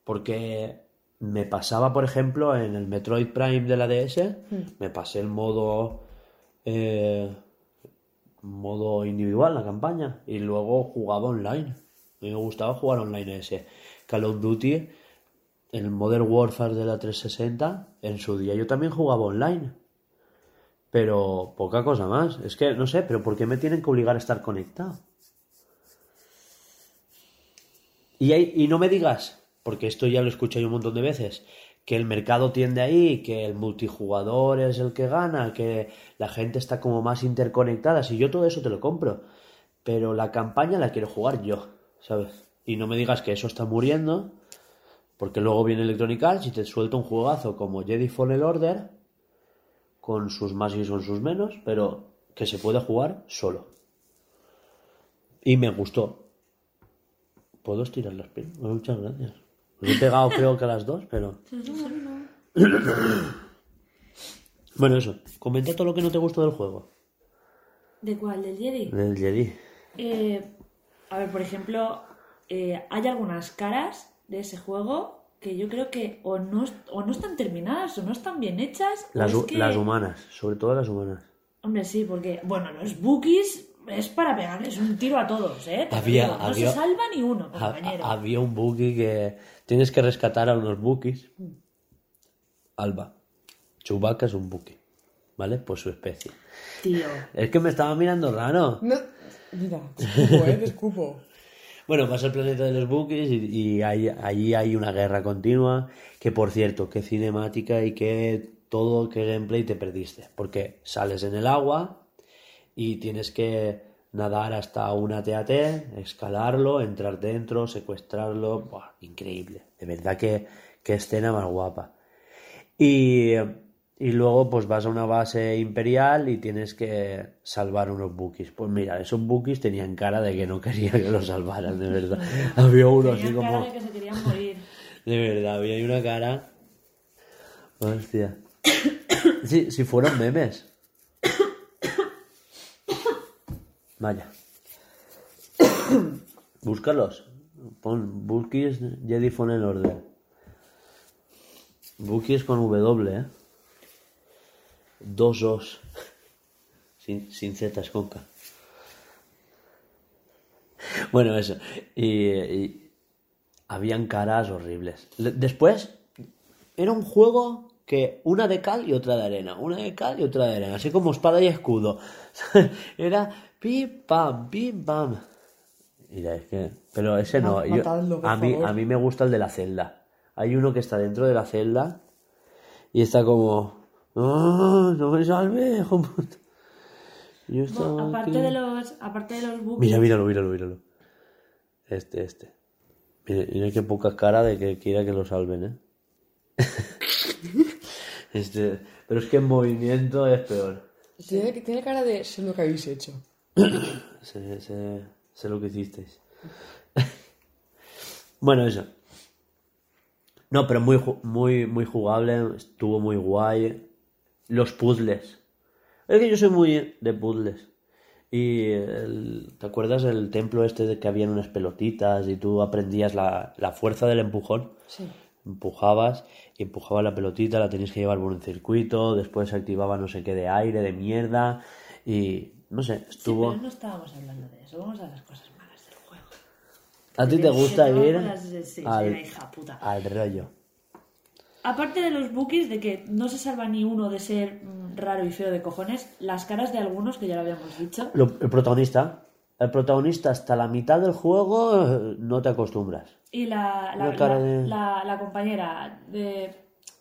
Speaker 1: Porque me pasaba, por ejemplo, en el Metroid Prime de la DS, me pasé el modo. eh, modo individual, la campaña. Y luego jugaba online. A mí me gustaba jugar online ese. Call of Duty, el Modern Warfare de la 360, en su día yo también jugaba online. Pero poca cosa más. Es que, no sé, pero ¿por qué me tienen que obligar a estar conectado? Y, hay- y no me digas, porque esto ya lo he escuchado un montón de veces, que el mercado tiende ahí, que el multijugador es el que gana, que la gente está como más interconectada. Si yo todo eso te lo compro, pero la campaña la quiero jugar yo, ¿sabes? Y no me digas que eso está muriendo, porque luego viene Electronic Arts y te suelta un juegazo como Jedi Fallen Order, con sus más y con sus menos, pero que se puede jugar solo. Y me gustó. ¿Puedo estirar las piernas? Muchas gracias. Os he pegado creo que a las dos, pero... Bueno, eso. Comenta todo lo que no te gustó del juego.
Speaker 3: ¿De cuál? ¿Del Jedi?
Speaker 1: Del Jedi.
Speaker 3: Eh, a ver, por ejemplo, eh, hay algunas caras de ese juego que yo creo que o no, o no están terminadas o no están bien hechas.
Speaker 1: Las,
Speaker 3: es
Speaker 1: hu-
Speaker 3: que-
Speaker 1: las humanas, sobre todo las humanas.
Speaker 3: Hombre, sí, porque, bueno, los bookies es para pegarles un tiro a todos, ¿eh?
Speaker 1: Había-
Speaker 3: no
Speaker 1: había-
Speaker 3: se salva ni uno, compañero.
Speaker 1: ha- había un bookie que tienes que rescatar a unos bookies. Alba. Chewbacca es un bookie. ¿Vale? Pues su especie.
Speaker 3: Tío.
Speaker 1: Es que me estaba mirando raro.
Speaker 2: No. Mira, te escupo, ¿eh? Te escupo.
Speaker 1: Bueno, vas al planeta de los Bookies y, allí hay una guerra continua. Que por cierto, qué cinemática y qué todo, qué gameplay te perdiste. Porque sales en el agua y tienes que nadar hasta una TAT, escalarlo, entrar dentro, secuestrarlo. Buah, increíble. De verdad que qué escena más guapa. Y, y luego pues vas a una base imperial y tienes que salvar unos bookies. Pues mira, esos bookies tenían cara de que no querían que los salvaran, de verdad. Había uno así
Speaker 3: Tenían cara
Speaker 1: como...
Speaker 3: de que se querían morir.
Speaker 1: De verdad, había una cara... Hostia. Sí, si fueron memes. Vaya. Búscalos. Pon Bookies Jedi Fallen Order. Bookies con W, ¿eh? Dos Os. Sin, sin Z, es con K. Bueno, eso. Y, y habían caras horribles. Le- Después, era un juego que una de cal y otra de arena. Una de cal y otra de arena. Así como espada y escudo. era pim pam, pim pam. Mira, es que... Pero ese no. Yo-
Speaker 2: matadlo,
Speaker 1: a, mí, a mí me gusta el de la celda. Hay uno que está dentro de la celda y está como... "Ah, no me salve, hijo de puta". Yo estaba
Speaker 3: No, aparte
Speaker 1: aquí.
Speaker 3: de los, aparte de los bookies,
Speaker 1: Mira, míralo, míralo, míralo. Este, este. Mira, mira qué poca cara de que quiera que lo salven, ¿eh? este, pero es que en movimiento es peor.
Speaker 2: Tiene, tiene cara de sé lo que habéis hecho.
Speaker 1: Sé, sé- sé lo que hicisteis. bueno, eso. No, pero muy, muy, muy jugable, estuvo muy guay. Los puzzles. Es que yo soy muy de puzzles. Y el- ¿te acuerdas el templo este de que habían unas pelotitas y tú aprendías la, la fuerza del empujón?
Speaker 2: Sí.
Speaker 1: Empujabas y empujabas la pelotita, la tenías que llevar por un circuito, después se activaba no sé qué de aire, de mierda y no sé,
Speaker 3: Sí,
Speaker 1: estuvo...
Speaker 3: pero no estábamos hablando de eso. Vamos a las cosas malas del juego.
Speaker 1: ¿A ti te gusta ir al,
Speaker 3: la hija puta.
Speaker 1: al rollo?
Speaker 3: Aparte de los bookies, de que no se salva ni uno de ser mm, raro y feo de cojones, las caras de algunos, que ya lo habíamos dicho,
Speaker 1: Lo- el protagonista, el protagonista hasta la mitad del juego eh, no te acostumbras.
Speaker 3: y la, la,
Speaker 1: de-
Speaker 3: compañera de...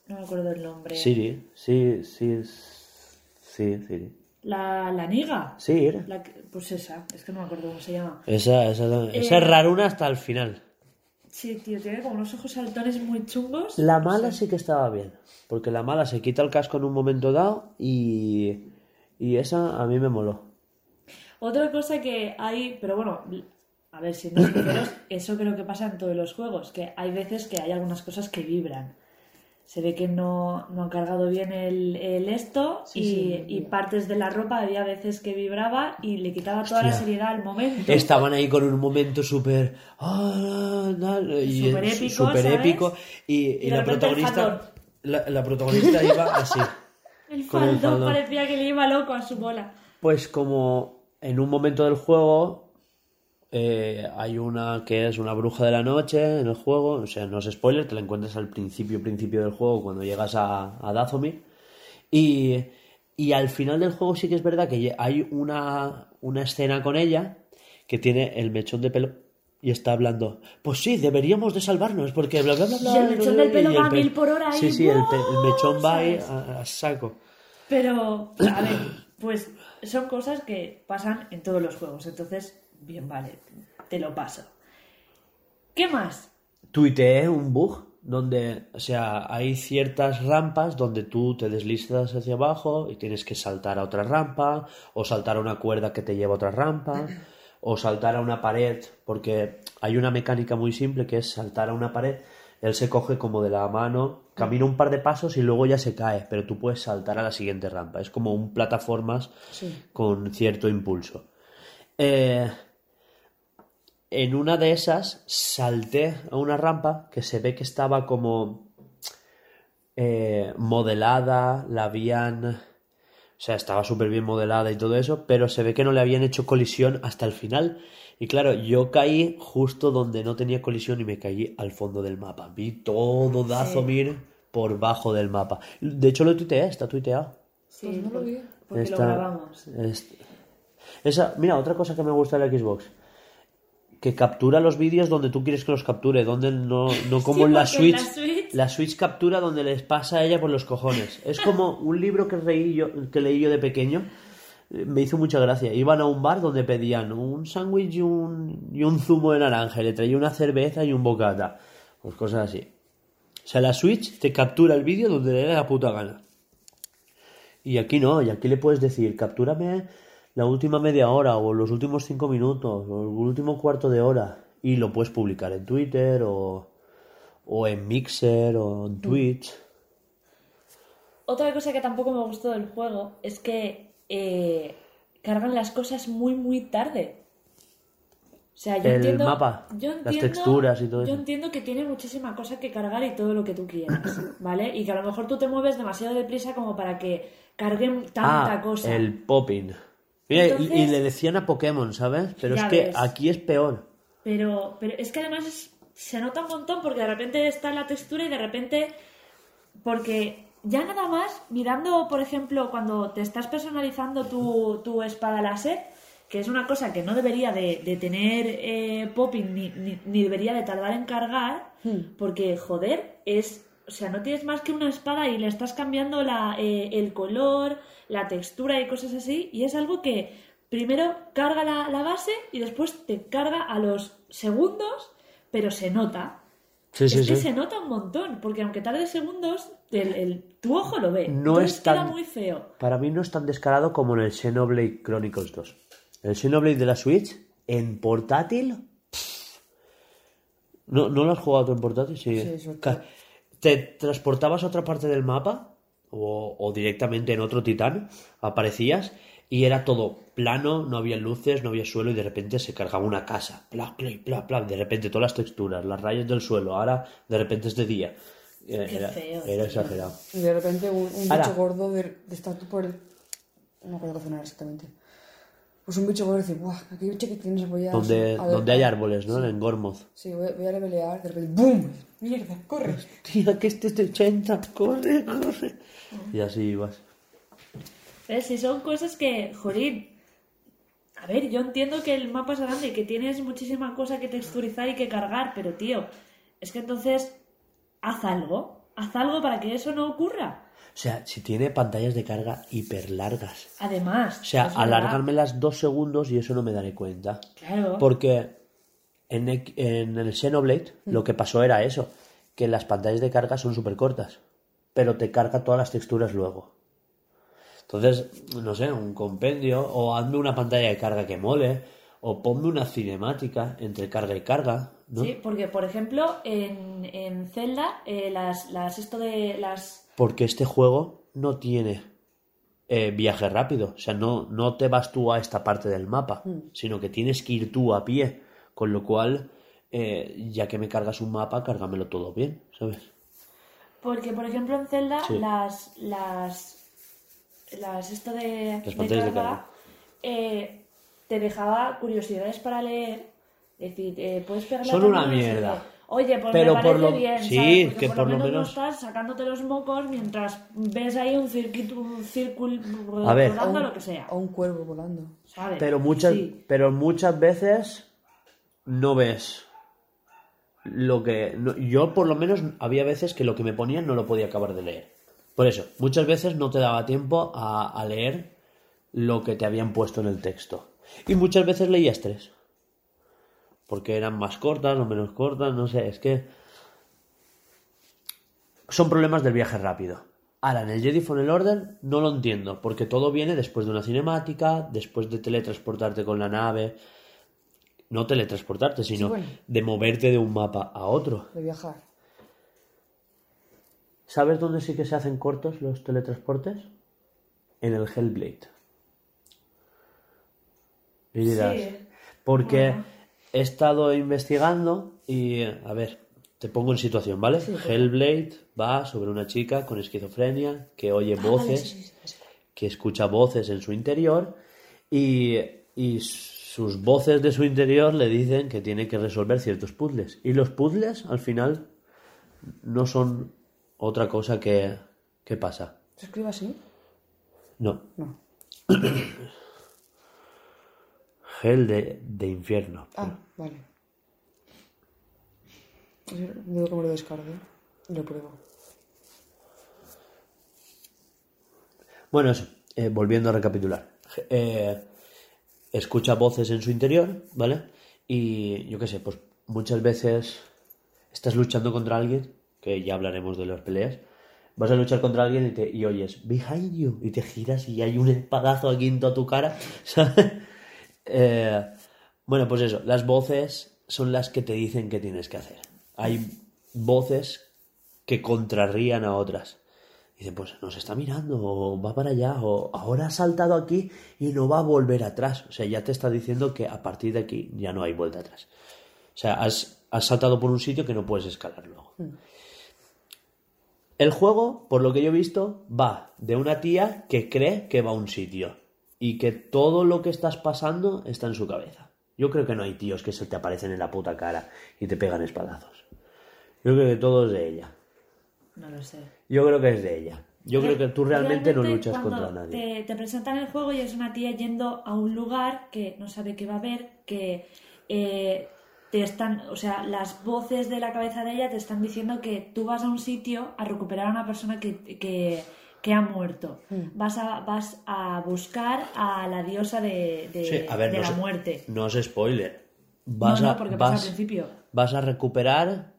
Speaker 3: No me acuerdo el nombre.
Speaker 1: Siri, sí, sí, sí, Siri.
Speaker 3: La, la niga.
Speaker 1: Sí, era.
Speaker 3: Pues esa, es que no me acuerdo cómo se llama.
Speaker 1: Esa, esa, esa
Speaker 3: Eh,
Speaker 1: es raruna hasta el final.
Speaker 3: Sí, tío, tiene como unos ojos saltones muy chungos.
Speaker 1: La mala sí que estaba bien, porque la mala se quita el casco en un momento dado y, y esa a mí me moló.
Speaker 3: Otra cosa que hay, pero bueno, a ver, si no sinceros, eso creo que pasa en todos los juegos, que hay veces que hay algunas cosas que vibran. Se ve que no, no han cargado bien el, el esto
Speaker 2: Sí,
Speaker 3: y,
Speaker 2: sí,
Speaker 3: y partes de la ropa había veces que vibraba y le quitaba toda la seriedad al momento.
Speaker 1: Estaban ahí con un momento súper... ah,
Speaker 3: Súper épico, ¿sabes?
Speaker 1: épico, y, la protagonista... La, la protagonista iba así.
Speaker 3: El
Speaker 1: el
Speaker 3: faldón. parecía que le iba loco a su bola.
Speaker 1: Pues como en un momento del juego eh, hay una que es una bruja de la noche en el juego, o sea, no es spoiler, te la encuentras al principio, principio del juego cuando llegas a, a Dathomir y, Y al final del juego sí que es verdad que hay una, una escena con ella que tiene el mechón de pelo y está hablando. Pues sí, deberíamos de salvarnos porque bla bla bla bla.
Speaker 3: Y el mechón del pelo va a mil por hora
Speaker 1: Sí,
Speaker 3: y
Speaker 1: sí, el, mechón va a, a saco.
Speaker 3: Pero, a ver, pues son cosas que pasan en todos los juegos. Entonces, bien, vale, te lo paso. ¿Qué más?
Speaker 1: Tuiteé un bug donde, o sea, hay ciertas rampas donde tú te deslizas hacia abajo y tienes que saltar a otra rampa, o saltar a una cuerda que te lleva a otra rampa, o saltar a una pared, porque hay una mecánica muy simple que es saltar a una pared, él se coge como de la mano, camina un par de pasos y luego ya se cae, pero tú puedes saltar a la siguiente rampa. Es como un plataformas
Speaker 2: Sí.
Speaker 1: con cierto impulso. Eh, en una de esas salté a una rampa que se ve que estaba como eh, modelada, la habían... O sea, estaba súper bien modelada y todo eso, pero se ve que no le habían hecho colisión hasta el final. Y claro, yo caí justo donde no tenía colisión y me caí al fondo del mapa. Vi todo Dazomir por bajo del mapa. De hecho, lo tuiteé, está tuiteado.
Speaker 3: Sí,
Speaker 2: Pues no lo vi.
Speaker 3: porque lo grabamos.
Speaker 1: es- Esa, mira, otra cosa que me gusta de la Xbox. Que captura los vídeos donde tú quieres que los capture, donde no, no como
Speaker 3: Sí,
Speaker 1: en la
Speaker 3: en la
Speaker 1: Switch.
Speaker 3: Switch-
Speaker 1: La Switch captura donde les pasa a ella por los cojones. Es como un libro que, reí yo, que leí yo de pequeño. eh, Me hizo mucha gracia. Iban a un bar donde pedían un sándwich y un, y un zumo de naranja. Y le traía una cerveza y un bocata. Pues cosas así. O sea, la Switch te captura el vídeo donde le dé la puta gana. Y aquí no, y aquí le puedes decir, captúrame la última media hora o los últimos cinco minutos o el último cuarto de hora y lo puedes publicar en Twitter o, o en Mixer o en Twitch.
Speaker 3: Otra cosa que tampoco me gustó del juego es que eh, cargan las cosas muy, muy tarde. O sea, yo
Speaker 1: El
Speaker 3: entiendo,
Speaker 1: mapa,
Speaker 3: yo
Speaker 1: las texturas y todo
Speaker 3: Yo
Speaker 1: eso.
Speaker 3: entiendo que tiene muchísima cosa que cargar y todo lo que tú quieras, ¿vale? Y que a lo mejor tú te mueves demasiado deprisa como para que carguen tanta
Speaker 1: ah,
Speaker 3: cosa.
Speaker 1: el popping. Mira, y- le decían a Pokémon, ¿sabes? Pero es que
Speaker 3: ves.
Speaker 1: aquí es peor.
Speaker 3: Pero, pero es que además es- se nota un montón porque de repente está la textura y de repente. Porque ya nada más, mirando, por ejemplo, cuando te estás personalizando tu, tu espada láser, que es una cosa que no debería de, de tener eh, popping ni, ni, ni debería de tardar en cargar, porque, joder, es. O sea, no tienes más que una espada y le estás cambiando la, eh, el color, la textura y cosas así, y es algo que primero carga la, la base y después te carga a los segundos, pero se nota.
Speaker 1: Sí, sí,
Speaker 3: es que
Speaker 1: sí.
Speaker 3: se nota un montón, porque aunque tarde segundos, el, el- tu ojo lo ve.
Speaker 1: No
Speaker 3: Entonces
Speaker 1: es
Speaker 3: queda
Speaker 1: tan-
Speaker 3: muy feo.
Speaker 1: Para mí no es tan descarado como en el Xenoblade Chronicles 2. El Xenoblade de la Switch, en portátil. pff. ¿No, ¿No lo has jugado tú en portátil? Sí.
Speaker 2: Sí, todo.
Speaker 1: ¿Te transportabas a otra parte del mapa? O, o directamente en otro titán, aparecías y era todo plano, no había luces, no había suelo y de repente se cargaba una casa. Pla, pla, pla, pla, de repente todas las texturas, las rayas del suelo, ahora de repente es de día. Eh, Era,
Speaker 3: feo,
Speaker 1: era exagerado.
Speaker 2: Y de repente un, un bicho gordo de, de estar tú por el... No me acuerdo qué zona exactamente. Pues un bicho gordo decir, ¡buah! Aquí bicho que tienes voy a...
Speaker 1: Donde,
Speaker 2: a
Speaker 1: donde hay árboles, ¿no? En Gormoth.
Speaker 2: Sí, voy, a- voy a levelear, de repente ¡BUM! ¡Mierda! ¡Corre!
Speaker 1: Tía, que este es de 80, corre, corre. Y así ibas.
Speaker 3: ¿Ves? Si son cosas que, jolín. A ver, yo entiendo que el mapa es grande y que tienes muchísima cosa que texturizar y que cargar, pero tío, es que entonces haz algo. Haz algo para que eso no ocurra.
Speaker 1: O sea, si tiene pantallas de carga hiper largas.
Speaker 3: Además.
Speaker 1: O sea, alargármelas dos segundos y eso no me daré cuenta.
Speaker 3: Claro.
Speaker 1: Porque en, en el Xenoblade lo que pasó era eso, que las pantallas de carga son súper cortas, pero te carga todas las texturas luego. Entonces, no sé, un compendio, o hazme una pantalla de carga que mole, o ponme una cinemática entre carga y carga, ¿no?
Speaker 3: Sí, porque por ejemplo, en, en Zelda, eh, las, las esto de las
Speaker 1: Porque este juego no tiene eh, viaje rápido. O sea, no, no te vas tú a esta parte del mapa, sino que tienes que ir tú a pie. Con lo cual, eh, ya que me cargas un mapa, cárgamelo todo bien, ¿sabes?
Speaker 3: Porque, por ejemplo, en Zelda,
Speaker 1: Sí.
Speaker 3: las, las, las, esto de,
Speaker 1: Las pantallas de carga.
Speaker 3: eh, te dejaba curiosidades para leer. Es decir, eh, puedes pegar la
Speaker 1: Son una mierda.
Speaker 3: Oye, pues
Speaker 1: Pero
Speaker 3: me
Speaker 1: por
Speaker 3: parece
Speaker 1: lo-
Speaker 3: bien,
Speaker 1: sí,
Speaker 3: ¿sabes? Porque
Speaker 1: que
Speaker 3: por,
Speaker 1: por
Speaker 3: lo menos,
Speaker 1: menos-
Speaker 3: no estás sacándote los mocos mientras ves ahí un circuito, un círculo
Speaker 1: A ver.
Speaker 3: rodando lo que sea,
Speaker 2: O un cuervo volando.
Speaker 3: ¿sabes?
Speaker 1: Pero muchas,
Speaker 3: Sí.
Speaker 1: pero muchas veces no ves lo que... yo por lo menos había veces que lo que me ponían no lo podía acabar de leer. Por eso, muchas veces no te daba tiempo a, a leer lo que te habían puesto en el texto. Y muchas veces leías tres. Porque eran más cortas o menos cortas, no sé, es que... Son problemas del viaje rápido. Ahora, en el Jedi Fallen Order no lo entiendo, porque todo viene después de una cinemática, después de teletransportarte con la nave. No teletransportarte, sino
Speaker 2: bueno.
Speaker 1: de moverte de un mapa a otro.
Speaker 2: De viajar.
Speaker 1: ¿Sabes dónde sí que se hacen cortos los teletransportes? En el Hellblade. Y dirás,
Speaker 3: Sí.
Speaker 1: porque
Speaker 3: Bueno.
Speaker 1: he estado investigando y, a ver, te pongo en situación, ¿vale?
Speaker 2: Sí,
Speaker 1: Hellblade va sobre una chica con esquizofrenia que oye
Speaker 2: Ah, vale,
Speaker 1: voces,
Speaker 2: sí, sí, sí.
Speaker 1: que escucha voces en su interior y, y sus voces de su interior le dicen que tiene que resolver ciertos puzzles. Y los puzzles, al final, no son otra cosa que... ¿Qué pasa?
Speaker 2: ¿Se escribe así?
Speaker 1: No,
Speaker 2: No.
Speaker 1: Hell de, de infierno.
Speaker 2: Ah, vale. Digo que me lo descargue. Lo pruebo.
Speaker 1: Bueno, eso, eh, volviendo a recapitular. Eh, escucha voces en su interior, ¿vale? Y yo qué sé, pues muchas veces estás luchando contra alguien, que ya hablaremos de las peleas, vas a luchar contra alguien y, te, y oyes, behind you, y te giras y hay un espadazo aquí en toda tu cara, ¿sabes? Eh, bueno, pues eso, las voces son las que te dicen qué tienes que hacer. Hay voces que contrarrían a otras. Dice, pues nos está mirando, o va para allá, o ahora ha saltado aquí y no va a volver atrás. O sea, ya te está diciendo que a partir de aquí ya no hay vuelta atrás. O sea, has, has saltado por un sitio que no puedes escalar luego. El juego, por lo que yo he visto, va de una tía que cree que va a un sitio y que todo lo que estás pasando está en su cabeza. Yo creo que no hay tíos que se te aparecen en la puta cara y te pegan espadazos. Yo creo que todo es de ella.
Speaker 3: No lo sé.
Speaker 1: Yo creo que es de ella. Yo creo que tú realmente, no luchas contra nadie.
Speaker 3: Te, te presentan el juego y es una tía yendo a un lugar que no sabe qué va a ver, que eh, te están, o sea, las voces de la cabeza de ella te están diciendo que tú vas a un sitio a recuperar a una persona que, que, que ha muerto. Vas, a, vas a buscar a la diosa de, de,
Speaker 1: Sí, a ver,
Speaker 3: de
Speaker 1: no
Speaker 3: la muerte.
Speaker 1: No es spoiler. Vas,
Speaker 3: no, no, porque pasa
Speaker 1: vas,
Speaker 3: al principio.
Speaker 1: vas a recuperar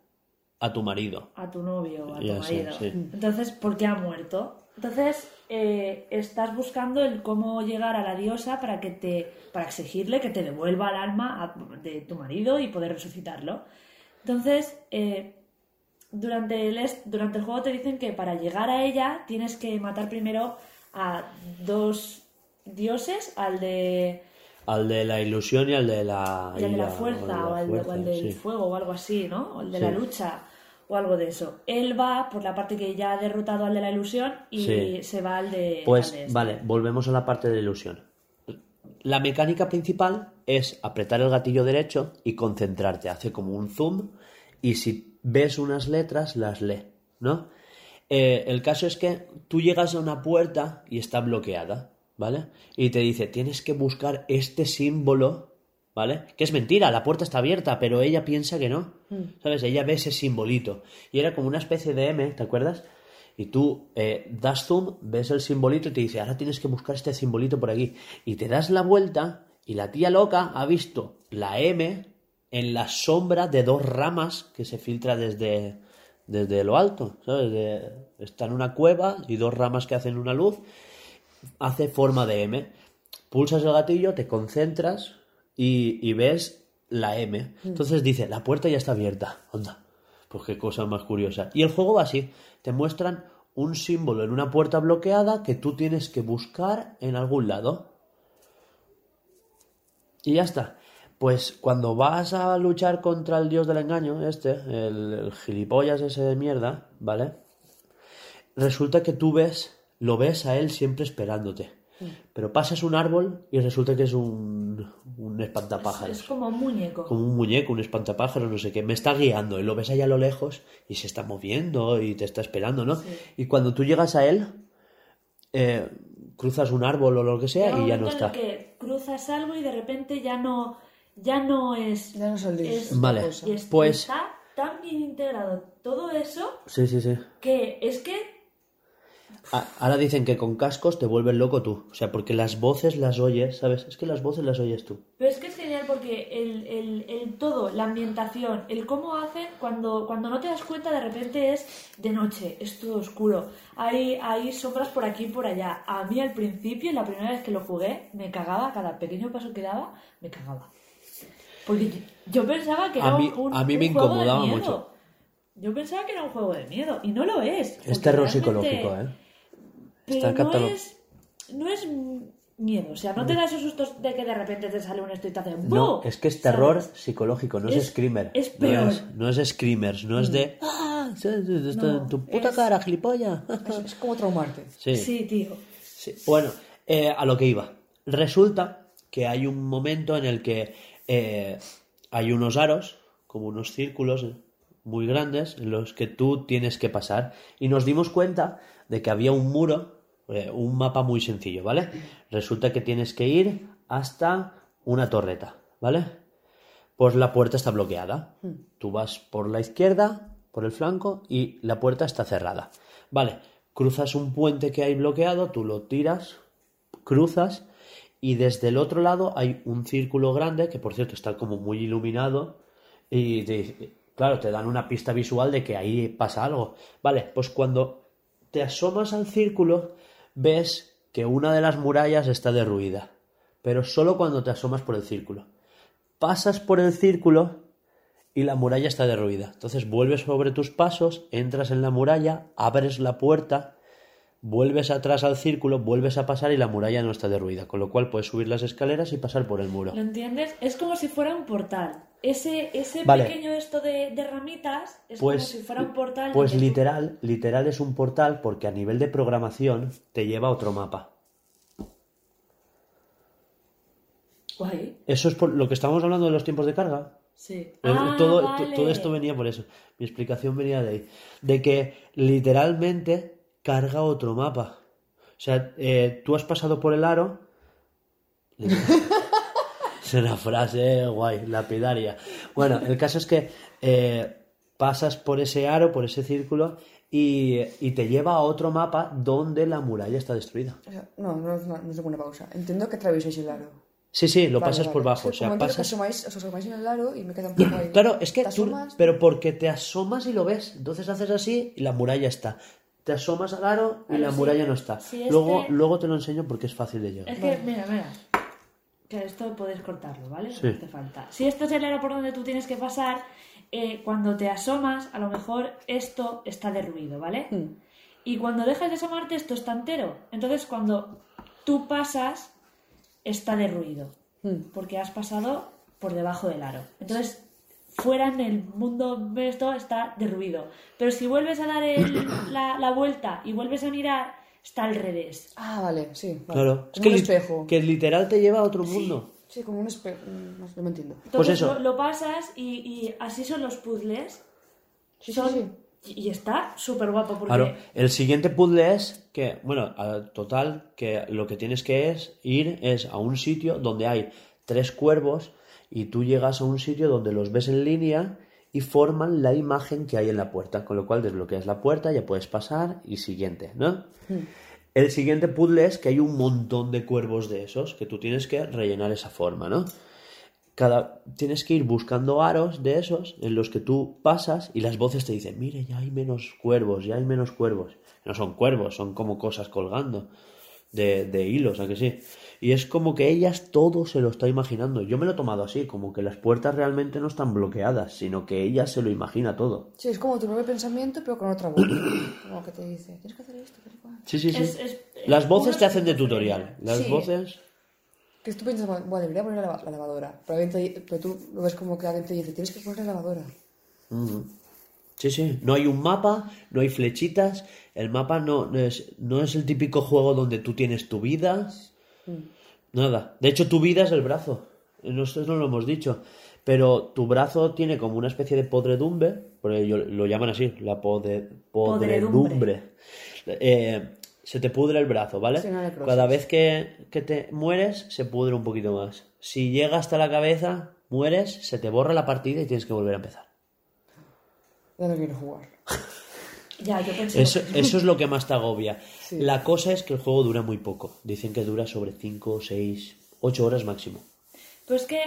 Speaker 1: a tu marido.
Speaker 3: a tu novio o a tu
Speaker 1: sé,
Speaker 3: marido.
Speaker 1: sí.
Speaker 3: Entonces, ¿por qué ha muerto? Entonces, eh, estás buscando el cómo llegar a la diosa para que te, para exigirle que te devuelva el alma a- de tu marido y poder resucitarlo. Entonces, eh, durante el, durante el juego te dicen que para llegar a ella tienes que matar primero a dos dioses, al de,
Speaker 1: Al de la ilusión y al de la...
Speaker 3: y al de la fuerza o
Speaker 1: la
Speaker 3: al, de- o
Speaker 1: fuerza,
Speaker 3: al del
Speaker 1: sí.
Speaker 3: fuego o algo así, ¿no? O el de
Speaker 1: Sí.
Speaker 3: la lucha o algo de eso. Él va por la parte que ya ha derrotado al de la ilusión y
Speaker 1: Sí.
Speaker 3: se va al de...
Speaker 1: Pues
Speaker 3: al de este.
Speaker 1: vale, volvemos a la parte de la ilusión. La mecánica principal es apretar el gatillo derecho y concentrarte. Hace como un zoom y si ves unas letras las lee, ¿no? Eh, el caso es que tú llegas a una puerta y está bloqueada, ¿vale? Y te dice, tienes que buscar este símbolo, ¿vale? Que es mentira, la puerta está abierta, pero ella piensa que no, ¿sabes? Ella ve ese simbolito. Y era como una especie de M, ¿te acuerdas? Y tú eh, das zoom, ves el simbolito y te dice, ahora tienes que buscar este simbolito por aquí. Y te das la vuelta y la tía loca ha visto la M en la sombra de dos ramas que se filtra desde, desde lo alto, ¿sabes? De- está en una cueva y dos ramas que hacen una luz, hace forma de M. Pulsas el gatillo, te concentras y, y ves la M. Entonces dice, la puerta ya está abierta. Onda. Pues qué cosa más curiosa. Y el juego va así. Te muestran un símbolo en una puerta bloqueada que tú tienes que buscar en algún lado. Y ya está. Pues cuando vas a luchar contra el dios del engaño, este, el, el gilipollas ese de mierda, ¿vale? Resulta que tú ves, lo ves a él siempre esperándote. Pero pasas un árbol y resulta que es un, un espantapájaros.
Speaker 3: Es como un muñeco.
Speaker 1: Como un muñeco, un espantapájaros, no sé qué. Me está guiando y lo ves allá a lo lejos y se está moviendo y te está esperando, ¿no? Y cuando tú llegas a él, eh, cruzas un árbol o lo que sea
Speaker 3: Llega
Speaker 1: y ya no está.
Speaker 3: que cruzas algo y de repente ya no, ya no es.
Speaker 2: Ya no es.
Speaker 1: Vale.
Speaker 3: y es-
Speaker 1: Pues-
Speaker 3: está tan bien integrado todo eso
Speaker 1: Sí, sí, sí.
Speaker 3: que es que
Speaker 1: A- Ahora dicen que con cascos te vuelves loco tú. O sea, porque las voces las oyes, ¿sabes? Es que las voces las oyes tú.
Speaker 3: Pero es que es genial porque el, el, el todo, la ambientación, el cómo hacen, cuando, cuando no te das cuenta de repente es de noche, es todo oscuro, hay, hay sombras por aquí y por allá. A mí al principio, la primera vez que lo jugué, me cagaba, cada pequeño paso que daba, me cagaba. Porque yo, pensaba que
Speaker 1: A
Speaker 3: era
Speaker 1: mí-
Speaker 3: un,
Speaker 1: a mí
Speaker 3: un
Speaker 1: me
Speaker 3: juego de
Speaker 1: incomodaba
Speaker 3: miedo.
Speaker 1: mucho.
Speaker 3: Yo pensaba que era un juego de miedo y no lo es.
Speaker 1: Es terror psicológico, ¿eh?
Speaker 3: Pero
Speaker 1: Está
Speaker 3: no es, no es miedo, o sea, no te da esos sustos de que de repente te sale un esto y te hace
Speaker 1: No,
Speaker 3: ¡bu!
Speaker 1: es que es terror
Speaker 3: ¿Sabes?
Speaker 1: psicológico, no es,
Speaker 3: Es-
Speaker 1: screamer.
Speaker 3: es
Speaker 1: No
Speaker 3: peor.
Speaker 1: es, no es screamers, no es de. ¡Ah!
Speaker 3: No,
Speaker 1: en tu puta
Speaker 3: es-
Speaker 1: cara, gilipollas!
Speaker 2: Es, como traumarte.
Speaker 1: Sí.
Speaker 3: Sí, tío.
Speaker 1: Sí. Bueno, eh, a lo que iba. Resulta que hay un momento en el que eh, hay unos aros, como unos círculos muy grandes, en los que tú tienes que pasar. Y nos dimos cuenta de que había un muro, eh, un mapa muy sencillo, ¿vale? Resulta que tienes que ir hasta una torreta, ¿vale? Pues la puerta está bloqueada. Tú vas por la izquierda, por el flanco, y la puerta está cerrada. Vale, cruzas un puente que hay bloqueado, tú lo tiras, cruzas, y desde el otro lado hay un círculo grande, que por cierto está como muy iluminado, y te- claro, te dan una pista visual de que ahí pasa algo. Vale, pues cuando te asomas al círculo, ves que una de las murallas está derruida, pero solo cuando te asomas por el círculo pasas por el círculo y la muralla está derruida. Entonces vuelves sobre tus pasos, entras en la muralla, abres la puerta, vuelves atrás al círculo, vuelves a pasar y la muralla no está derruida. Con lo cual puedes subir las escaleras y pasar por el muro.
Speaker 3: ¿Lo entiendes? Es como si fuera un portal. Ese, ese
Speaker 1: Vale.
Speaker 3: pequeño esto de, de ramitas es
Speaker 1: Pues,
Speaker 3: como si fuera un portal.
Speaker 1: pues
Speaker 3: tú-
Speaker 1: literal, literal es un portal porque a nivel de programación te lleva a otro mapa.
Speaker 3: Guay.
Speaker 1: Eso es por lo que estamos hablando de los tiempos de carga.
Speaker 3: Sí.
Speaker 1: Eh,
Speaker 3: Ah,
Speaker 1: todo, to-
Speaker 3: vale.
Speaker 1: todo esto venía por eso. Mi explicación venía de ahí. De que literalmente carga otro mapa. O sea, eh, tú has pasado por el aro. es una frase guay, lapidaria. Bueno, el caso es que eh, pasas por ese aro, por ese círculo, y, y te lleva a otro mapa donde la muralla está destruida.
Speaker 2: O sea, no, no, es una- no es ninguna pausa. Entiendo que atraviesáis el aro.
Speaker 1: Sí, sí, lo
Speaker 2: Vale,
Speaker 1: pasas
Speaker 2: vale.
Speaker 1: por bajo. O sea,
Speaker 2: que
Speaker 1: pasas.
Speaker 2: asomáis, os asomáis en el aro y me queda un poco ahí.
Speaker 1: Claro, es que
Speaker 2: ¿Te
Speaker 1: tú,
Speaker 2: asomas?
Speaker 1: pero porque te asomas y lo ves, entonces haces así y la muralla está. Te asomas al aro y
Speaker 3: Claro,
Speaker 1: la
Speaker 3: sí.
Speaker 1: muralla no está.
Speaker 3: Sí, es
Speaker 1: luego,
Speaker 3: que-
Speaker 1: luego te lo enseño porque es fácil de llegar.
Speaker 3: Es que, mira, mira. Que esto puedes cortarlo, ¿vale?
Speaker 1: Sí.
Speaker 3: No hace falta. Si esto es el aro por donde tú tienes que pasar, eh, cuando te asomas, a lo mejor esto está derruido, ¿vale?
Speaker 2: Mm.
Speaker 3: Y cuando dejas de asomarte, esto está entero. Entonces, cuando tú pasas, está derruido.
Speaker 2: Mm.
Speaker 3: Porque has pasado por debajo del aro. Entonces, fuera en el mundo esto está derruido. Pero si vuelves a dar el- la, la vuelta y vuelves a mirar, está al revés.
Speaker 2: Ah, vale, sí. vale.
Speaker 1: Claro,
Speaker 2: Como
Speaker 1: es que,
Speaker 2: un espejo.
Speaker 1: que literal te lleva a otro mundo.
Speaker 2: Sí, como un espejo. No, no me entiendo.
Speaker 3: Entonces
Speaker 1: Pues eso.
Speaker 3: Lo, lo pasas y, y así son los puzzles.
Speaker 2: Sí, sí,
Speaker 3: Son-
Speaker 2: sí.
Speaker 3: Y y está súper guapo porque
Speaker 1: Claro, el siguiente puzzle es que, bueno, total, que lo que tienes que es ir es a un sitio donde hay tres cuervos y tú llegas a un sitio donde los ves en línea y forman la imagen que hay en la puerta, con lo cual desbloqueas la puerta, ya puedes pasar y siguiente, ¿no? El siguiente puzzle es que hay un montón de cuervos de esos que tú tienes que rellenar esa forma, ¿no? Cada, tienes que ir buscando aros de esos en los que tú pasas y las voces te dicen, mire, ya hay menos cuervos, ya hay menos cuervos. No son cuervos, son como cosas colgando de, de hilos, ¿a que sí? Y es como que ellas todo se lo está imaginando. Yo me lo he tomado así, como que las puertas realmente no están bloqueadas, sino que ella se lo imagina todo.
Speaker 2: Sí, es como tu propio pensamiento, pero con otra voz. como que te dice, tienes que hacer esto.
Speaker 1: Sí, sí, sí.
Speaker 3: Es- es-
Speaker 1: las
Speaker 3: es
Speaker 1: voces te hacen de tutorial. Las
Speaker 2: Sí.
Speaker 1: voces...
Speaker 2: Que tú piensas, bueno, debería poner la, lava- la lavadora. Pero, alguien te- pero tú lo ves como que alguien te dice, tienes que poner la lavadora.
Speaker 1: Ujú. Sí, sí. No hay un mapa, no hay flechitas. El mapa no, no es, no es el típico juego donde tú tienes tu vida. Nada. De hecho, tu vida es el brazo. Nosotros no lo hemos dicho. Pero tu brazo tiene como una especie de podredumbre. Porque ellos lo llaman así, la pode- podredumbre.
Speaker 3: Podredumbre.
Speaker 1: Eh, se te pudre el brazo, ¿vale? Cada vez que, que te mueres, se pudre un poquito más. Si llega hasta la cabeza, mueres, se te borra la partida y tienes que volver a empezar.
Speaker 2: Ya no quiero jugar.
Speaker 3: Ya, yo pensé.
Speaker 1: Eso, eso es lo que más te agobia.
Speaker 2: Sí.
Speaker 1: La cosa es que el juego dura muy poco. Dicen que dura sobre 5, 6, 8 horas máximo.
Speaker 3: Pues que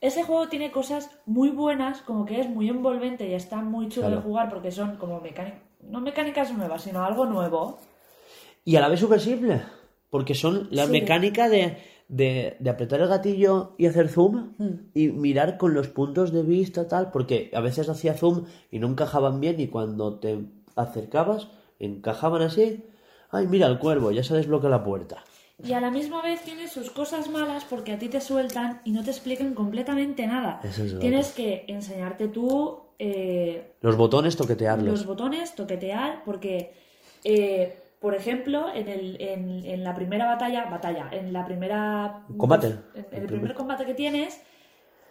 Speaker 3: ese juego tiene cosas muy buenas, como que es muy envolvente y está muy chulo
Speaker 1: Claro.
Speaker 3: de jugar porque son como mecánicas, no mecánicas nuevas, sino algo nuevo.
Speaker 1: Y a la vez súper simple. Porque son la
Speaker 3: Sí.
Speaker 1: mecánica de, de, de apretar el gatillo y hacer zoom y mirar con los puntos de vista tal. Porque a veces hacía zoom y no encajaban bien y cuando te acercabas encajaban así. Ay, mira el cuervo, ya se desbloquea la puerta.
Speaker 3: Y a la misma vez tiene sus cosas malas porque a ti te sueltan y no te explican completamente nada.
Speaker 1: Eso es
Speaker 3: Tienes que enseñarte tú eh,
Speaker 1: Los botones, toquetearlos.
Speaker 3: los botones, toquetear, porque, eh, por ejemplo, en, el, en, en la primera batalla, batalla, en la primera...
Speaker 1: Combate.
Speaker 3: En, en el
Speaker 1: El
Speaker 3: primer
Speaker 1: primer.
Speaker 3: combate que tienes,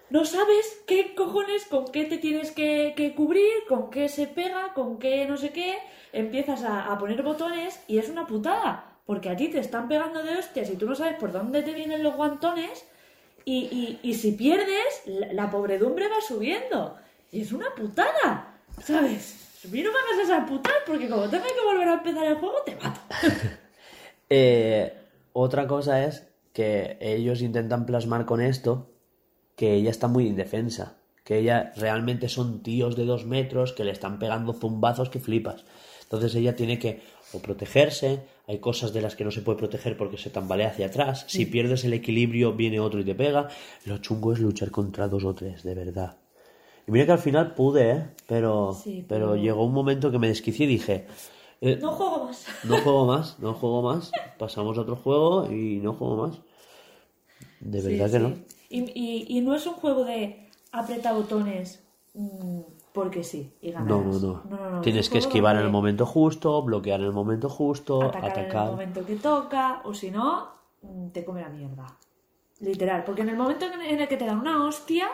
Speaker 3: no sabes qué cojones, con qué te tienes que, que cubrir, con qué se pega, con qué no sé qué, empiezas a, a poner botones y es una putada, porque a ti te están pegando de hostias y tú no sabes por dónde te vienen los guantones y, y- y si pierdes, la, la pobredumbre va subiendo. Y es una putada, ¿sabes? A mí no me hagas esa putada porque como tenga que volver a empezar el juego, te mato.
Speaker 1: Eh, otra cosa es que ellos intentan plasmar con esto que ella está muy indefensa. Que ella realmente son tíos de dos metros que le están pegando zumbazos que flipas. Entonces ella tiene que o protegerse, hay cosas de las que no se puede proteger porque se tambalea hacia atrás. Si pierdes el equilibrio, viene otro y te pega. Lo chungo es luchar contra dos o tres, de verdad. Y mira que al final pude, ¿eh? Pero,
Speaker 3: Sí,
Speaker 1: pero
Speaker 3: pero-
Speaker 1: llegó un momento que me desquicié y dije... eh,
Speaker 3: No juego más.
Speaker 1: no juego más, no juego más. Pasamos a otro juego y no juego más. De
Speaker 3: Sí,
Speaker 1: verdad que
Speaker 3: sí.
Speaker 1: no.
Speaker 3: Y, y- y no es un juego de aprieta botones mm, porque sí y ganarás.
Speaker 1: No, no, no.
Speaker 3: no, no,
Speaker 1: Tienes que esquivar en el momento justo, bloquear en el momento justo,
Speaker 3: atacar,
Speaker 1: atacar.
Speaker 3: en el momento que toca, o si no, mm, te come la mierda. Literal, porque en el momento en el que te dan una hostia.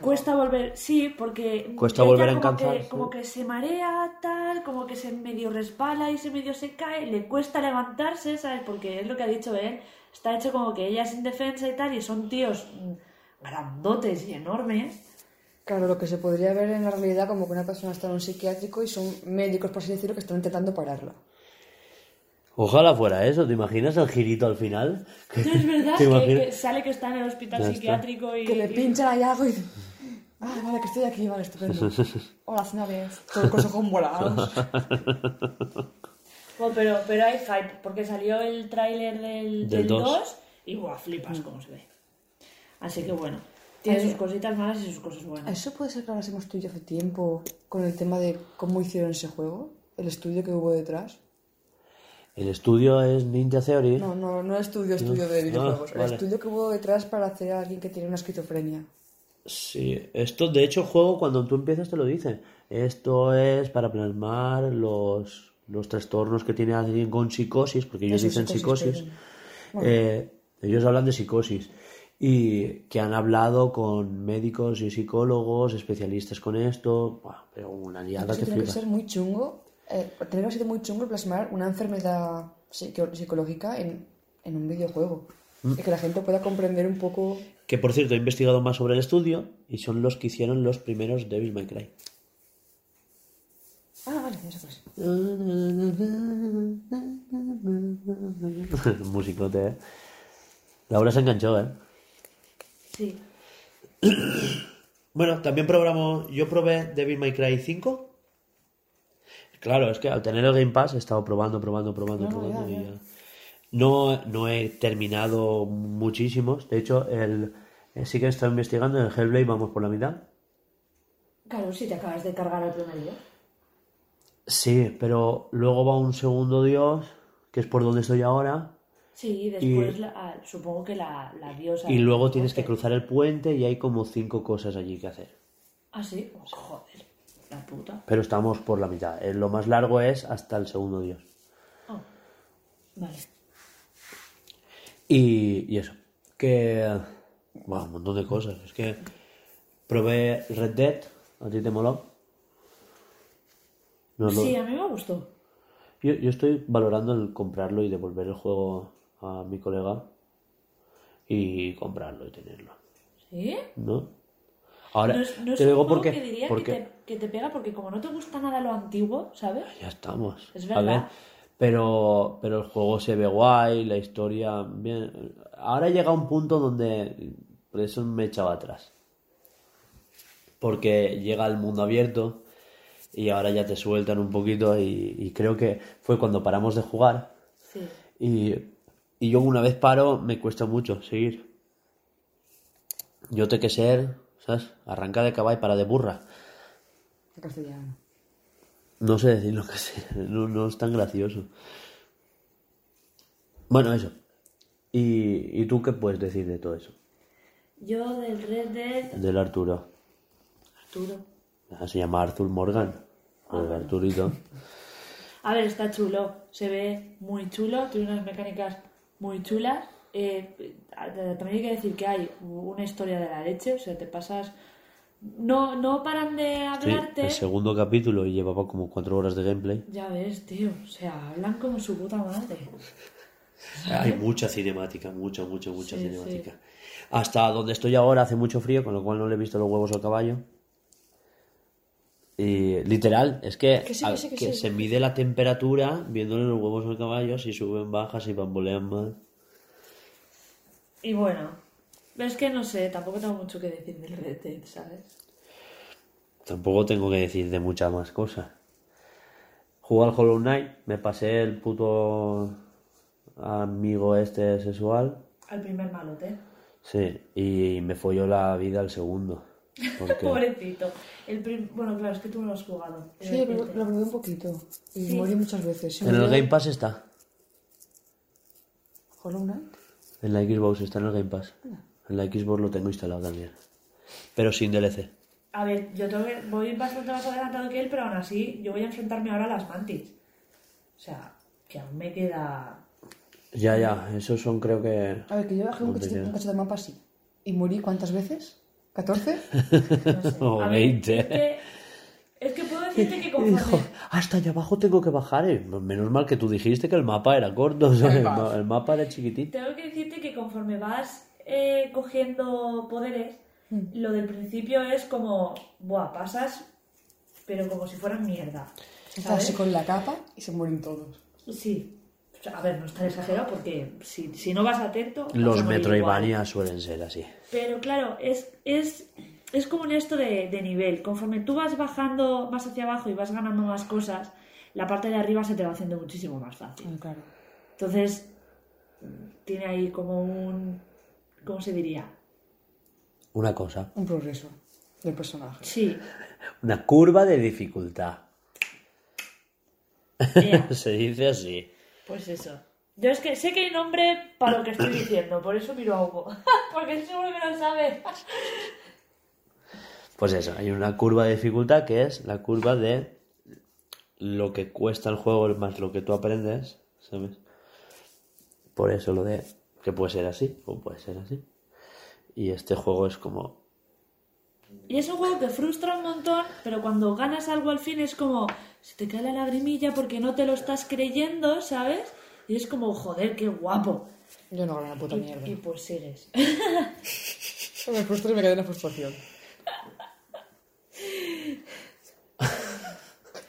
Speaker 3: Cuesta volver, sí, porque
Speaker 1: Cuesta volver a
Speaker 3: como que, como que se marea tal, como que se medio resbala y se medio se cae, le cuesta levantarse, ¿sabes? Porque es lo que ha dicho él, está hecho como que ella es indefensa y tal, y son tíos grandotes y enormes.
Speaker 2: Claro, lo que se podría ver en la realidad como que una persona está en un psiquiátrico y son médicos, por así decirlo, que están intentando pararla.
Speaker 1: Ojalá fuera eso, ¿te imaginas el girito al final?
Speaker 3: Es verdad
Speaker 1: ¿Te
Speaker 3: que, sale que está en el hospital
Speaker 1: Ya está.
Speaker 3: psiquiátrico y...
Speaker 2: Que le pinchan ahí algo y ah, vale, que estoy aquí, vale, estupendo. Hola, señores. Todos con los ojos volados.
Speaker 3: Bueno, pero, pero hay hype, porque salió el tráiler del,
Speaker 1: Del
Speaker 3: del
Speaker 1: dos.
Speaker 3: 2 y buah, flipas cómo se ve. Así que bueno, tiene
Speaker 2: Ay,
Speaker 3: sus cositas malas y sus cosas buenas.
Speaker 2: Eso puede ser que hablásemos tú y yo hace tiempo con el tema de cómo hicieron ese juego, el estudio que hubo detrás.
Speaker 1: El estudio es Ninja Theory.
Speaker 2: No, no, no estudio, estudio de
Speaker 1: Ah,
Speaker 2: videojuegos. El estudio que hubo detrás para hacer a alguien que tiene una esquizofrenia.
Speaker 1: Sí, esto de hecho el juego cuando tú empiezas te lo dice. Esto es para plasmar los, los trastornos que tiene alguien con psicosis, porque ellos
Speaker 2: Eso,
Speaker 1: dicen
Speaker 2: psicosis.
Speaker 1: Eh, ellos hablan de psicosis y que han hablado con médicos y psicólogos, especialistas con esto. Pero una liada
Speaker 2: Eso
Speaker 1: que
Speaker 2: tiene que
Speaker 1: flipas.
Speaker 2: ser muy chungo. Eh, haber sido muy chungo plasmar una enfermedad psico- psicológica en, en un videojuego.
Speaker 1: Mm.
Speaker 2: Y que la gente pueda comprender un poco.
Speaker 1: Que por cierto he investigado más sobre el estudio y son los que hicieron los primeros Devil May Cry.
Speaker 2: Ah, vale, cosa.
Speaker 1: Musicote, ¿eh? Laura se enganchó, ¿eh?
Speaker 3: Sí.
Speaker 1: Bueno, también probamos, yo probé Devil May Cry 5. Claro, es que al tener el Game Pass he estado probando, probando, probando,
Speaker 2: No, no,
Speaker 1: probando.
Speaker 2: ya,
Speaker 1: y
Speaker 2: ya.
Speaker 1: No, no he terminado muchísimos. De hecho, el, eh, sí que he estado investigando. En el Hellblade vamos por la mitad.
Speaker 3: Claro, si te acabas de cargar el primer día.
Speaker 1: Sí, pero luego va un segundo dios, que es por donde estoy ahora.
Speaker 3: Sí, y después la- ah, supongo que la, la diosa...
Speaker 1: Y luego tienes que cruzar el puente y hay como cinco cosas allí que hacer.
Speaker 3: Ah, sí, joder. La puta.
Speaker 1: Pero estamos por la mitad. Eh, Lo más largo es hasta el segundo dios.
Speaker 3: Oh. Vale.
Speaker 1: Y, y eso. Que. Bueno, un montón de cosas. Es que probé Red Dead. ¿A ti te moló? No.
Speaker 3: Sí, a mí me gustó.
Speaker 1: Yo, yo estoy valorando el comprarlo y devolver el juego a mi colega y comprarlo y tenerlo.
Speaker 3: ¿Sí?
Speaker 1: ¿No? Ahora,
Speaker 3: no es, no
Speaker 1: te digo porque,
Speaker 3: que diría
Speaker 1: porque
Speaker 3: que, te, que te pega porque como no te gusta nada lo antiguo, ¿sabes?
Speaker 1: ya estamos.
Speaker 3: Es
Speaker 1: A
Speaker 3: verdad.
Speaker 1: ver, pero, pero el juego se ve guay, la historia bien. Ahora llega un punto donde por eso me echaba atrás. Porque llega el mundo abierto y ahora ya te sueltan un poquito y, y creo que fue cuando paramos de jugar
Speaker 3: Sí.
Speaker 1: y, y yo una vez paro me cuesta mucho seguir. Yo tengo que ser, ¿sabes? Arranca de caballo para de burra.
Speaker 2: En castellano.
Speaker 1: No sé decir lo que sé, no, no es tan gracioso. Bueno, eso. ¿Y, ¿Y tú qué puedes decir de todo eso?
Speaker 3: Yo del Red Dead...
Speaker 1: Del Arturo.
Speaker 3: Arturo.
Speaker 1: Ah, Se llama Arthur Morgan. El Arturito.
Speaker 3: A ver, está chulo. Se ve muy chulo. Tiene unas mecánicas muy chulas. Eh, también hay que decir que hay una historia de la leche. O sea, te pasas... No, no paran de
Speaker 1: Sí,
Speaker 3: hablarte.
Speaker 1: el segundo capítulo y llevaba como cuatro horas de gameplay.
Speaker 3: Ya ves, tío. O sea, hablan como su puta madre.
Speaker 1: Hay mucha cinemática, mucha, mucha, mucha
Speaker 3: Sí,
Speaker 1: cinemática. Hasta donde estoy ahora hace mucho frío, con lo cual no le he visto los huevos al caballo. Y literal, es que,
Speaker 2: Que sí,
Speaker 1: a-
Speaker 2: que sí, que
Speaker 1: que
Speaker 2: sí.
Speaker 1: se mide la temperatura viéndole los huevos al caballo, si suben, bajas, si bambolean mal.
Speaker 3: Y bueno, es que no sé, tampoco tengo mucho que decir del Red Dead, ¿sabes?
Speaker 1: Tampoco tengo que decir de muchas más cosas. Jugué al Hollow Knight, me pasé el puto amigo este sexual.
Speaker 3: Al primer malote.
Speaker 1: Sí, y me folló la vida al segundo. Porque
Speaker 3: Pobrecito. El prim- Bueno, claro, es que tú no lo has jugado.
Speaker 2: Sí, pero lo probé un poquito. Y
Speaker 3: Sí.
Speaker 2: morí muchas veces.
Speaker 1: En el Game Pass está.
Speaker 2: Hollow Knight.
Speaker 1: En la Xbox está en el Game Pass. En la Xbox lo tengo instalado también. Pero sin DLC.
Speaker 3: A ver, yo tengo que- voy bastante más adelantado que él, pero aún así yo voy a enfrentarme ahora a las mantis. O sea, que aún me queda...
Speaker 1: Ya, ya, esos son creo que...
Speaker 2: A ver, que yo bajé un
Speaker 1: ¿Dónde
Speaker 2: cacho,
Speaker 1: queda?
Speaker 2: un cacho del mapa así. ¿Y morí cuántas veces? ¿14?
Speaker 3: No sé.
Speaker 1: O
Speaker 3: A ver,
Speaker 1: 20.
Speaker 3: es, que, que conforme...
Speaker 1: hasta allá abajo tengo que bajar. eh. Menos mal que tú dijiste que el mapa era corto. El, ma- el mapa era chiquitito.
Speaker 3: Tengo que decirte que conforme vas eh, cogiendo poderes, lo del principio es como, buah, pasas, pero como si fueran mierda.
Speaker 2: Está así con la capa y se mueren todos.
Speaker 3: Sí. O sea, a ver, no es tan exagerado porque si, si no vas atento...
Speaker 1: Los Metroidvania suelen ser así.
Speaker 3: Pero claro, es, es, es como en esto de, de nivel. Conforme tú vas bajando más hacia abajo y vas ganando más cosas, la parte de arriba se te va haciendo muchísimo más fácil.
Speaker 2: Ah, claro.
Speaker 3: Entonces, tiene ahí como un... ¿Cómo se diría?
Speaker 1: Una cosa.
Speaker 2: Un progreso del personaje.
Speaker 3: Sí.
Speaker 1: Una curva de dificultad. Se dice así.
Speaker 3: pues eso. Yo es que sé que hay nombre para lo que estoy diciendo, por eso miro a Hugo. Porque seguro que lo sabe.
Speaker 1: Pues eso, hay una curva de dificultad que es la curva de lo que cuesta el juego más lo que tú aprendes, ¿sabes? Por eso lo de que puede ser así o puede ser así. Y este juego es como...
Speaker 3: Y es un juego que frustra un montón, pero cuando ganas algo al fin es como... Se te cae la lagrimilla porque no te lo estás creyendo, ¿sabes? Y es como, joder, qué guapo.
Speaker 2: Yo no hago una puta mierda.
Speaker 3: Y pues sigues.
Speaker 2: Me frustré y me quedé en la frustración.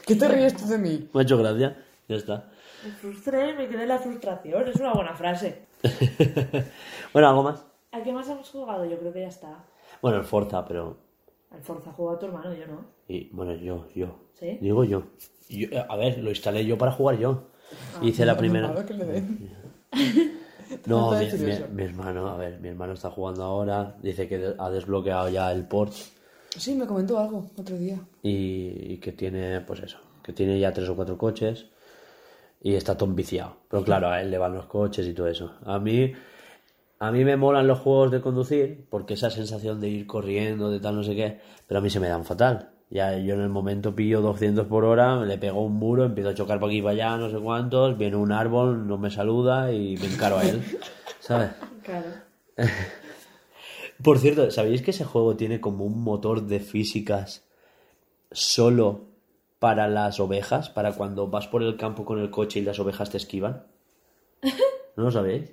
Speaker 2: ¿Qué te ríes tú de mí?
Speaker 1: Me ha hecho gracia, ya está.
Speaker 3: Me frustré me quedé en la frustración. Es una buena frase.
Speaker 1: bueno, algo más.
Speaker 3: ¿A qué más hemos jugado? Yo creo que ya está.
Speaker 1: Bueno, el Forza, pero...
Speaker 3: Al Forza jugó a tu hermano, yo no.
Speaker 1: Y, bueno, yo, yo.
Speaker 3: ¿Sí?
Speaker 1: Digo yo. Yo- A ver, lo instalé yo para jugar yo. Hice la primera...
Speaker 2: Que le den.
Speaker 1: No, mi, mi- mi hermano, a ver, mi hermano está jugando ahora, dice que ha desbloqueado ya el port
Speaker 2: Sí, me comentó algo otro día.
Speaker 1: y, y que tiene, pues eso, que tiene ya tres o cuatro coches y está todo viciado. Pero claro, a él le van los coches y todo eso. A mí, a mí me molan los juegos de conducir porque esa sensación de ir corriendo, de tal no sé qué, pero a mí se me dan fatal. Ya yo en el momento pillo 200 por hora, le pego un muro, empiezo a chocar por aquí y para allá, no sé cuántos, viene un árbol, no me saluda y me encaro a él, ¿sabes?
Speaker 3: Claro.
Speaker 1: Por cierto, ¿sabéis que ese juego tiene como un motor de físicas solo para las ovejas? Para cuando vas por el campo con el coche y las ovejas te esquivan. ¿No lo sabéis?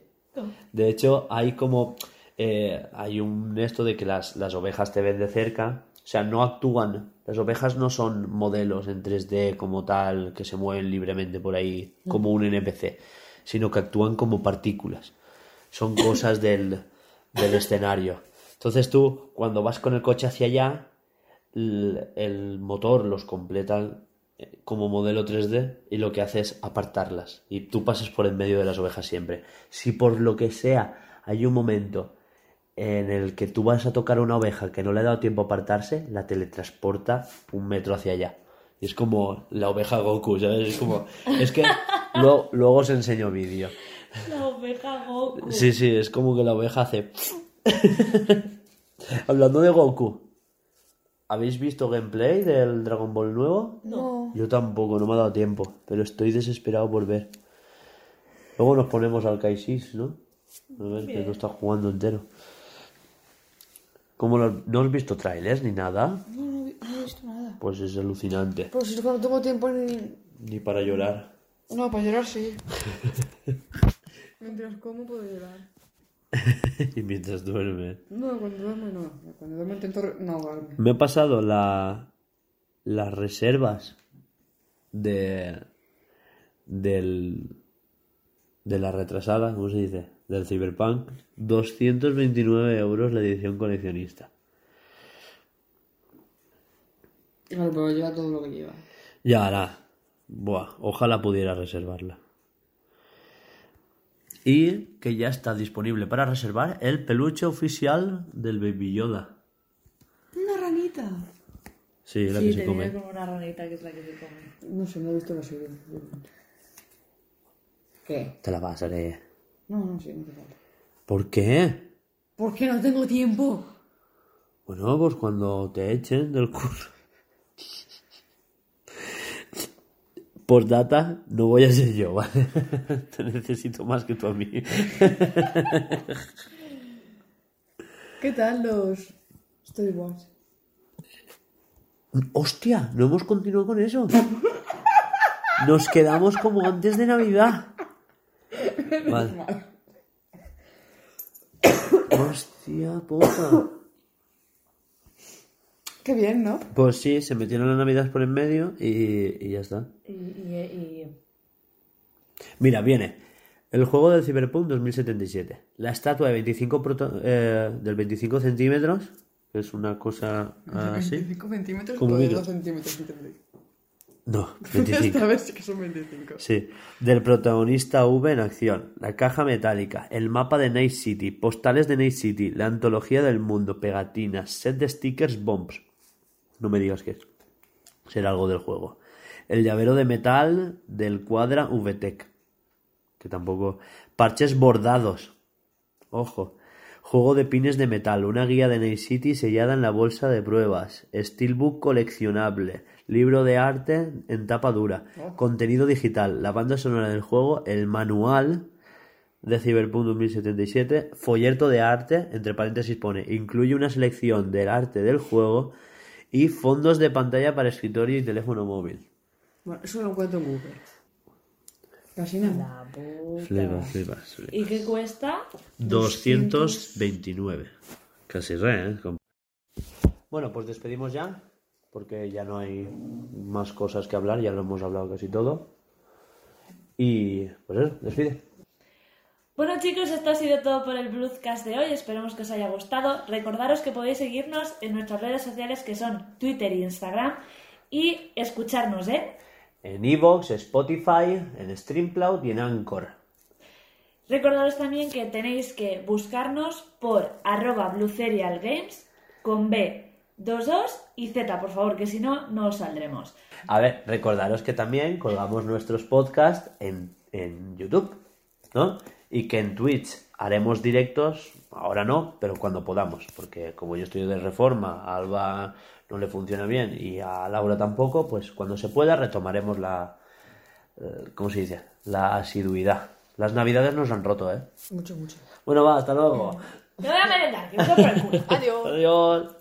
Speaker 1: De hecho, hay como. eh, hay un esto de que las, las ovejas te ven de cerca. O sea, no actúan. Las ovejas no son modelos en 3D como tal, que se mueven libremente por ahí, como un NPC. Sino que actúan como partículas. Son cosas del, del escenario. Entonces tú, cuando vas con el coche hacia allá, el, el motor los completa eh, como modelo 3D y lo que hace es apartarlas. Y tú pasas por en medio de las ovejas siempre. Si por lo que sea hay un momento en el que tú vas a tocar una oveja que no le ha dado tiempo a apartarse, la teletransporta un metro hacia allá. Y es como la oveja Goku, ¿sabes? Es como... Es que luego, luego os enseño vídeo.
Speaker 3: La oveja Goku.
Speaker 1: Sí, sí, es como que la oveja hace... Hablando de Goku, ¿habéis visto gameplay del Dragon Ball nuevo?
Speaker 2: No.
Speaker 1: Yo tampoco, no me ha dado tiempo, pero estoy desesperado por ver. Luego nos ponemos al Kaisis, ¿no? A ver, que no está jugando entero. ¿Cómo lo- ¿No has visto trailers ni nada?
Speaker 2: No, no, no he visto nada.
Speaker 1: Pues es alucinante.
Speaker 2: Pues si cuando tengo tiempo ni...
Speaker 1: Ni para llorar.
Speaker 2: No, para llorar sí. Mientras como puedo llorar.
Speaker 1: y mientras duerme.
Speaker 2: No, cuando duermo no. Cuando duermo intento no ahogarme.
Speaker 1: Me he pasado la, las reservas de del de la retrasada, ¿cómo se dice? Del Cyberpunk, 229 euros la edición coleccionista.
Speaker 2: Claro, pero lleva todo lo que lleva.
Speaker 1: Ya hará. Buah, ojalá pudiera reservarla. Y que ya está disponible para reservar el peluche oficial del Baby Yoda.
Speaker 2: Una ranita.
Speaker 1: Sí, la
Speaker 3: Sí,
Speaker 1: que
Speaker 3: te
Speaker 1: se come.
Speaker 3: viene con una ranita que es la que se come.
Speaker 2: No sé, no he visto la serie. ¿Qué?
Speaker 1: Te la vas a leer.
Speaker 2: No, no sé, no hace falta.
Speaker 1: ¿Por qué?
Speaker 2: ¿Por qué no tengo tiempo?
Speaker 1: Bueno, pues cuando te echen del curso. Por data, no voy a ser yo, ¿vale? te necesito más que tú a mí.
Speaker 2: ¿Qué tal los storyboards?
Speaker 1: ¡Hostia! No hemos continuado con eso. Nos quedamos como antes de Navidad. Vale. Hostia, puta.
Speaker 2: Qué bien, ¿no?
Speaker 1: Pues sí, se metieron las Navidades por en medio y, y ya está.
Speaker 3: Y, y- y-
Speaker 1: Mira, viene el juego del Cyberpunk 2077. La estatua de 25 proto- eh, del 25 centímetros, que es una cosa así.
Speaker 2: 25 centímetros
Speaker 1: Como
Speaker 2: o de
Speaker 1: micro.
Speaker 2: 2 centímetros, entendí.
Speaker 1: No, 25.
Speaker 2: Esta vez sí que son 25.
Speaker 1: Sí, del protagonista V en acción, la caja metálica, el mapa de Night City, postales de Night City, la antología del mundo, pegatinas, set de stickers, bombs. No me digas que es. Será algo del juego. El llavero de metal del Quadra VTEC. Que tampoco. Parches bordados. Ojo. Juego de pines de metal. Una guía de Night City sellada en la bolsa de pruebas. Steelbook coleccionable. Libro de arte en tapa dura. Contenido digital. La banda sonora del juego. El manual de Cyberpunk 2077. Folleto de arte. Entre paréntesis pone. Incluye una selección del arte del juego. Y fondos de pantalla para escritorio y teléfono móvil.
Speaker 2: Bueno, eso lo encuentro en Google. Casi nada.
Speaker 3: La puta.
Speaker 1: Flipas, flipas, flipas.
Speaker 3: ¿Y qué cuesta?
Speaker 1: 229. Casi re, ¿eh? Bueno, pues despedimos ya, porque ya no hay más cosas que hablar, ya lo hemos hablado casi todo. Y pues eso, despide.
Speaker 3: Bueno chicos, esto ha sido todo por el Bluescast de hoy. Esperemos que os haya gustado. Recordaros que podéis seguirnos en nuestras redes sociales que son Twitter y Instagram y escucharnos en
Speaker 1: En Evox, Spotify, en Streamcloud y en Anchor.
Speaker 3: Recordaros también que tenéis que buscarnos por arroba bluecerialgames con B, 22 y Z, por favor, que si no, no os saldremos.
Speaker 1: A ver, recordaros que también colgamos nuestros podcasts en, en YouTube, ¿no? Y que en Twitch haremos directos, ahora no, pero cuando podamos, porque como yo estoy de reforma, Alba no le funciona bien y a Laura tampoco, pues cuando se pueda retomaremos la, eh, ¿cómo se dice? La asiduidad. Las navidades nos han roto, ¿eh?
Speaker 2: Mucho, mucho.
Speaker 1: Bueno, va, hasta luego.
Speaker 3: Me voy a merendar, que me por el culo.
Speaker 2: Adiós.
Speaker 1: Adiós.